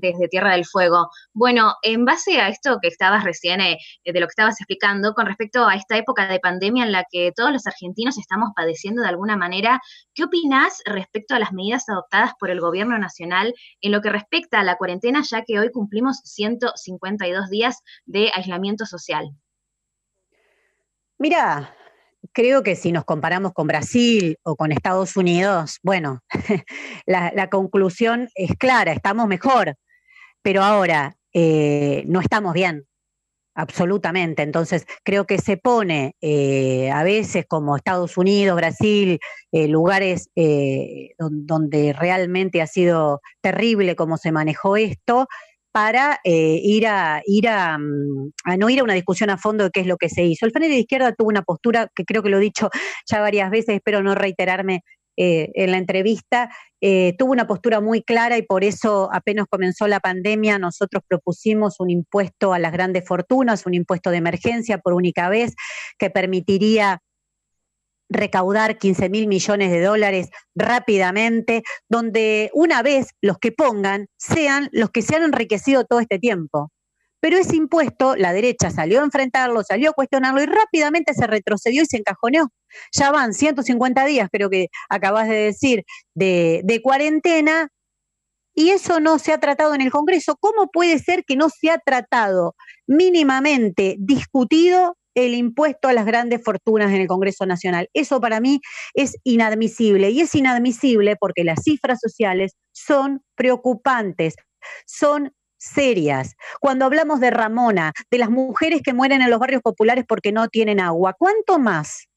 desde Tierra del Fuego. Bueno, en base a esto que estabas recién, eh, de lo que estabas explicando, con respecto a esta época de pandemia en la que todos los argentinos estamos padeciendo de alguna manera, ¿qué opinás respecto a las medidas adoptadas por el gobierno nacional en lo que respecta a la cuarentena, ya que hoy cumplimos 152 días de aislamiento social? Mira, creo que si nos comparamos con Brasil o con Estados Unidos, bueno, la, conclusión es clara, estamos mejor, pero ahora eh, no estamos bien. absolutamente. Entonces, creo que se pone eh, a veces como Estados Unidos, Brasil, eh, lugares eh, donde realmente ha sido terrible cómo se manejó esto, para ir, a, ir a, mm, a, no ir a una discusión a fondo de qué es lo que se hizo. El Frente de Izquierda tuvo una postura que creo que lo he dicho ya varias veces, espero no reiterarme eh, en la entrevista, eh, tuvo una postura muy clara y por eso apenas comenzó la pandemia nosotros propusimos un impuesto a las grandes fortunas, un impuesto de emergencia por única vez que permitiría recaudar 15 mil millones de dólares rápidamente, donde una vez los que pongan sean los que se han enriquecido todo este tiempo. Pero ese impuesto, la derecha salió a enfrentarlo, salió a cuestionarlo y rápidamente se retrocedió y se encajoneó. Ya van 150 días, creo que acabas de decir, de, de cuarentena y eso no se ha tratado en el Congreso. ¿Cómo puede ser que no se ha tratado mínimamente discutido el impuesto a las grandes fortunas en el Congreso Nacional? Eso para mí es inadmisible y es inadmisible porque las cifras sociales son preocupantes, son serias. Cuando hablamos de Ramona, de las mujeres que mueren en los barrios populares porque no tienen agua, ¿cuánto más?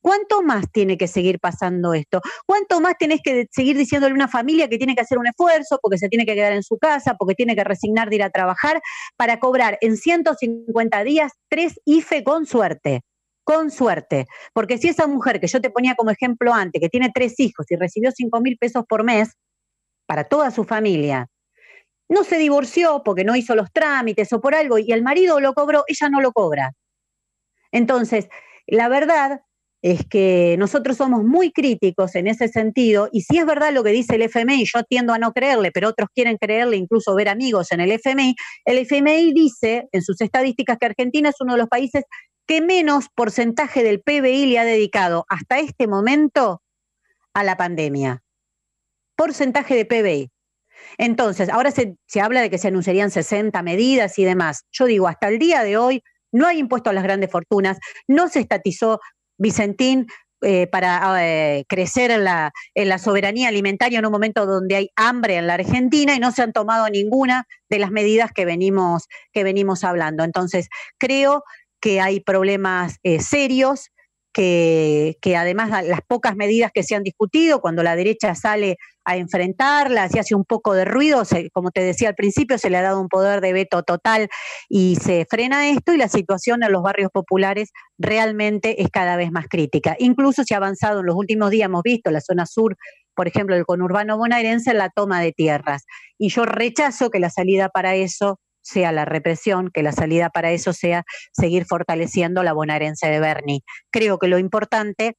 ¿Cuánto más tiene que seguir pasando esto? ¿Cuánto más tenés que seguir diciéndole a una familia que tiene que hacer un esfuerzo porque se tiene que quedar en su casa, porque tiene que resignar de ir a trabajar para cobrar en 150 días tres IFE con suerte? Con suerte. Porque si esa mujer que yo te ponía como ejemplo antes, que tiene tres hijos y recibió 5 mil pesos por mes para toda su familia, no se divorció porque no hizo los trámites o por algo y el marido lo cobró, ella no lo cobra. Entonces, la verdad es que nosotros somos muy críticos en ese sentido y si es verdad lo que dice el FMI, yo tiendo a no creerle, pero otros quieren creerle, incluso ver amigos en el FMI, el FMI dice en sus estadísticas que Argentina es uno de los países que menos porcentaje del PBI le ha dedicado hasta este momento a la pandemia. Porcentaje de PBI. Entonces, ahora se, habla de que se anunciarían 60 medidas y demás. Yo digo, hasta el día de hoy no hay impuesto a las grandes fortunas, no se estatizó Vicentín eh, para eh, crecer en la, soberanía alimentaria en un momento donde hay hambre en la Argentina y no se han tomado ninguna de las medidas que venimos, que venimos hablando. Entonces, creo que hay problemas eh, serios que, además las pocas medidas que se han discutido, cuando la derecha sale a enfrentarlas y hace un poco de ruido, como te decía al principio, se le ha dado un poder de veto total y se frena esto y la situación en los barrios populares realmente es cada vez más crítica. Incluso se ha avanzado en los últimos días, hemos visto la zona sur por ejemplo, el conurbano bonaerense en la toma de tierras. Y yo rechazo que la salida para eso sea la represión, que la salida para eso sea seguir fortaleciendo la bonaerense de Berni. Creo que lo importante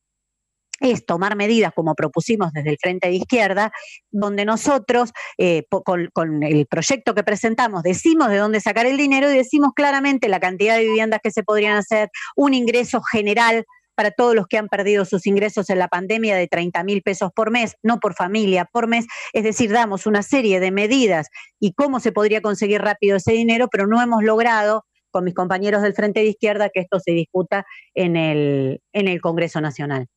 es tomar medidas como propusimos desde el Frente de Izquierda, donde nosotros, eh, con, el proyecto que presentamos, decimos de dónde sacar el dinero y decimos claramente la cantidad de viviendas que se podrían hacer, un ingreso general para todos los que han perdido sus ingresos en la pandemia de 30 mil pesos por mes, no por familia, por mes. Es decir, damos una serie de medidas y cómo se podría conseguir rápido ese dinero, pero no hemos logrado con mis compañeros del Frente de Izquierda que esto se discuta en el, en el Congreso Nacional.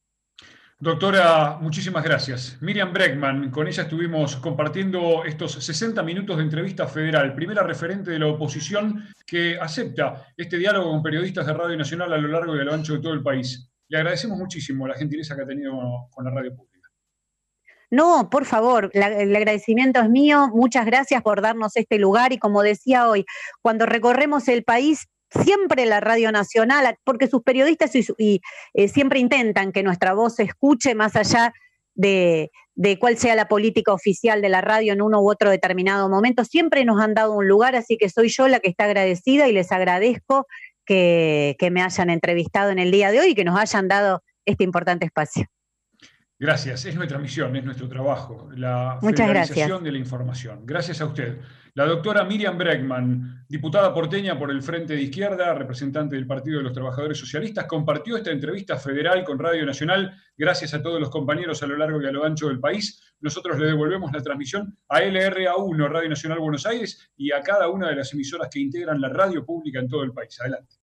Doctora, muchísimas gracias. Miriam Breckman, con ella estuvimos compartiendo estos 60 minutos de entrevista federal, primera referente de la oposición que acepta este diálogo con periodistas de Radio Nacional a lo largo y a lo ancho de todo el país. Le agradecemos muchísimo la gentileza que ha tenido con la radio pública. No, por favor, el agradecimiento es mío. Muchas gracias por darnos este lugar y como decía hoy, cuando recorremos el país, siempre la Radio Nacional, porque sus periodistas y, eh, siempre intentan que nuestra voz se escuche más allá de, de, cuál sea la política oficial de la radio en uno u otro determinado momento, siempre nos han dado un lugar, así que soy yo la que está agradecida y les agradezco que, me hayan entrevistado en el día de hoy y que nos hayan dado este importante espacio. Gracias, es nuestra misión, es nuestro trabajo, la federalización de la información. Gracias a usted. La doctora Miriam Breckman, diputada porteña por el Frente de Izquierda, representante del Partido de los Trabajadores Socialistas, compartió esta entrevista federal con Radio Nacional. Gracias a todos los compañeros a lo largo y a lo ancho del país. Nosotros le devolvemos la transmisión a LRA1, Radio Nacional Buenos Aires, y a cada una de las emisoras que integran la radio pública en todo el país. Adelante.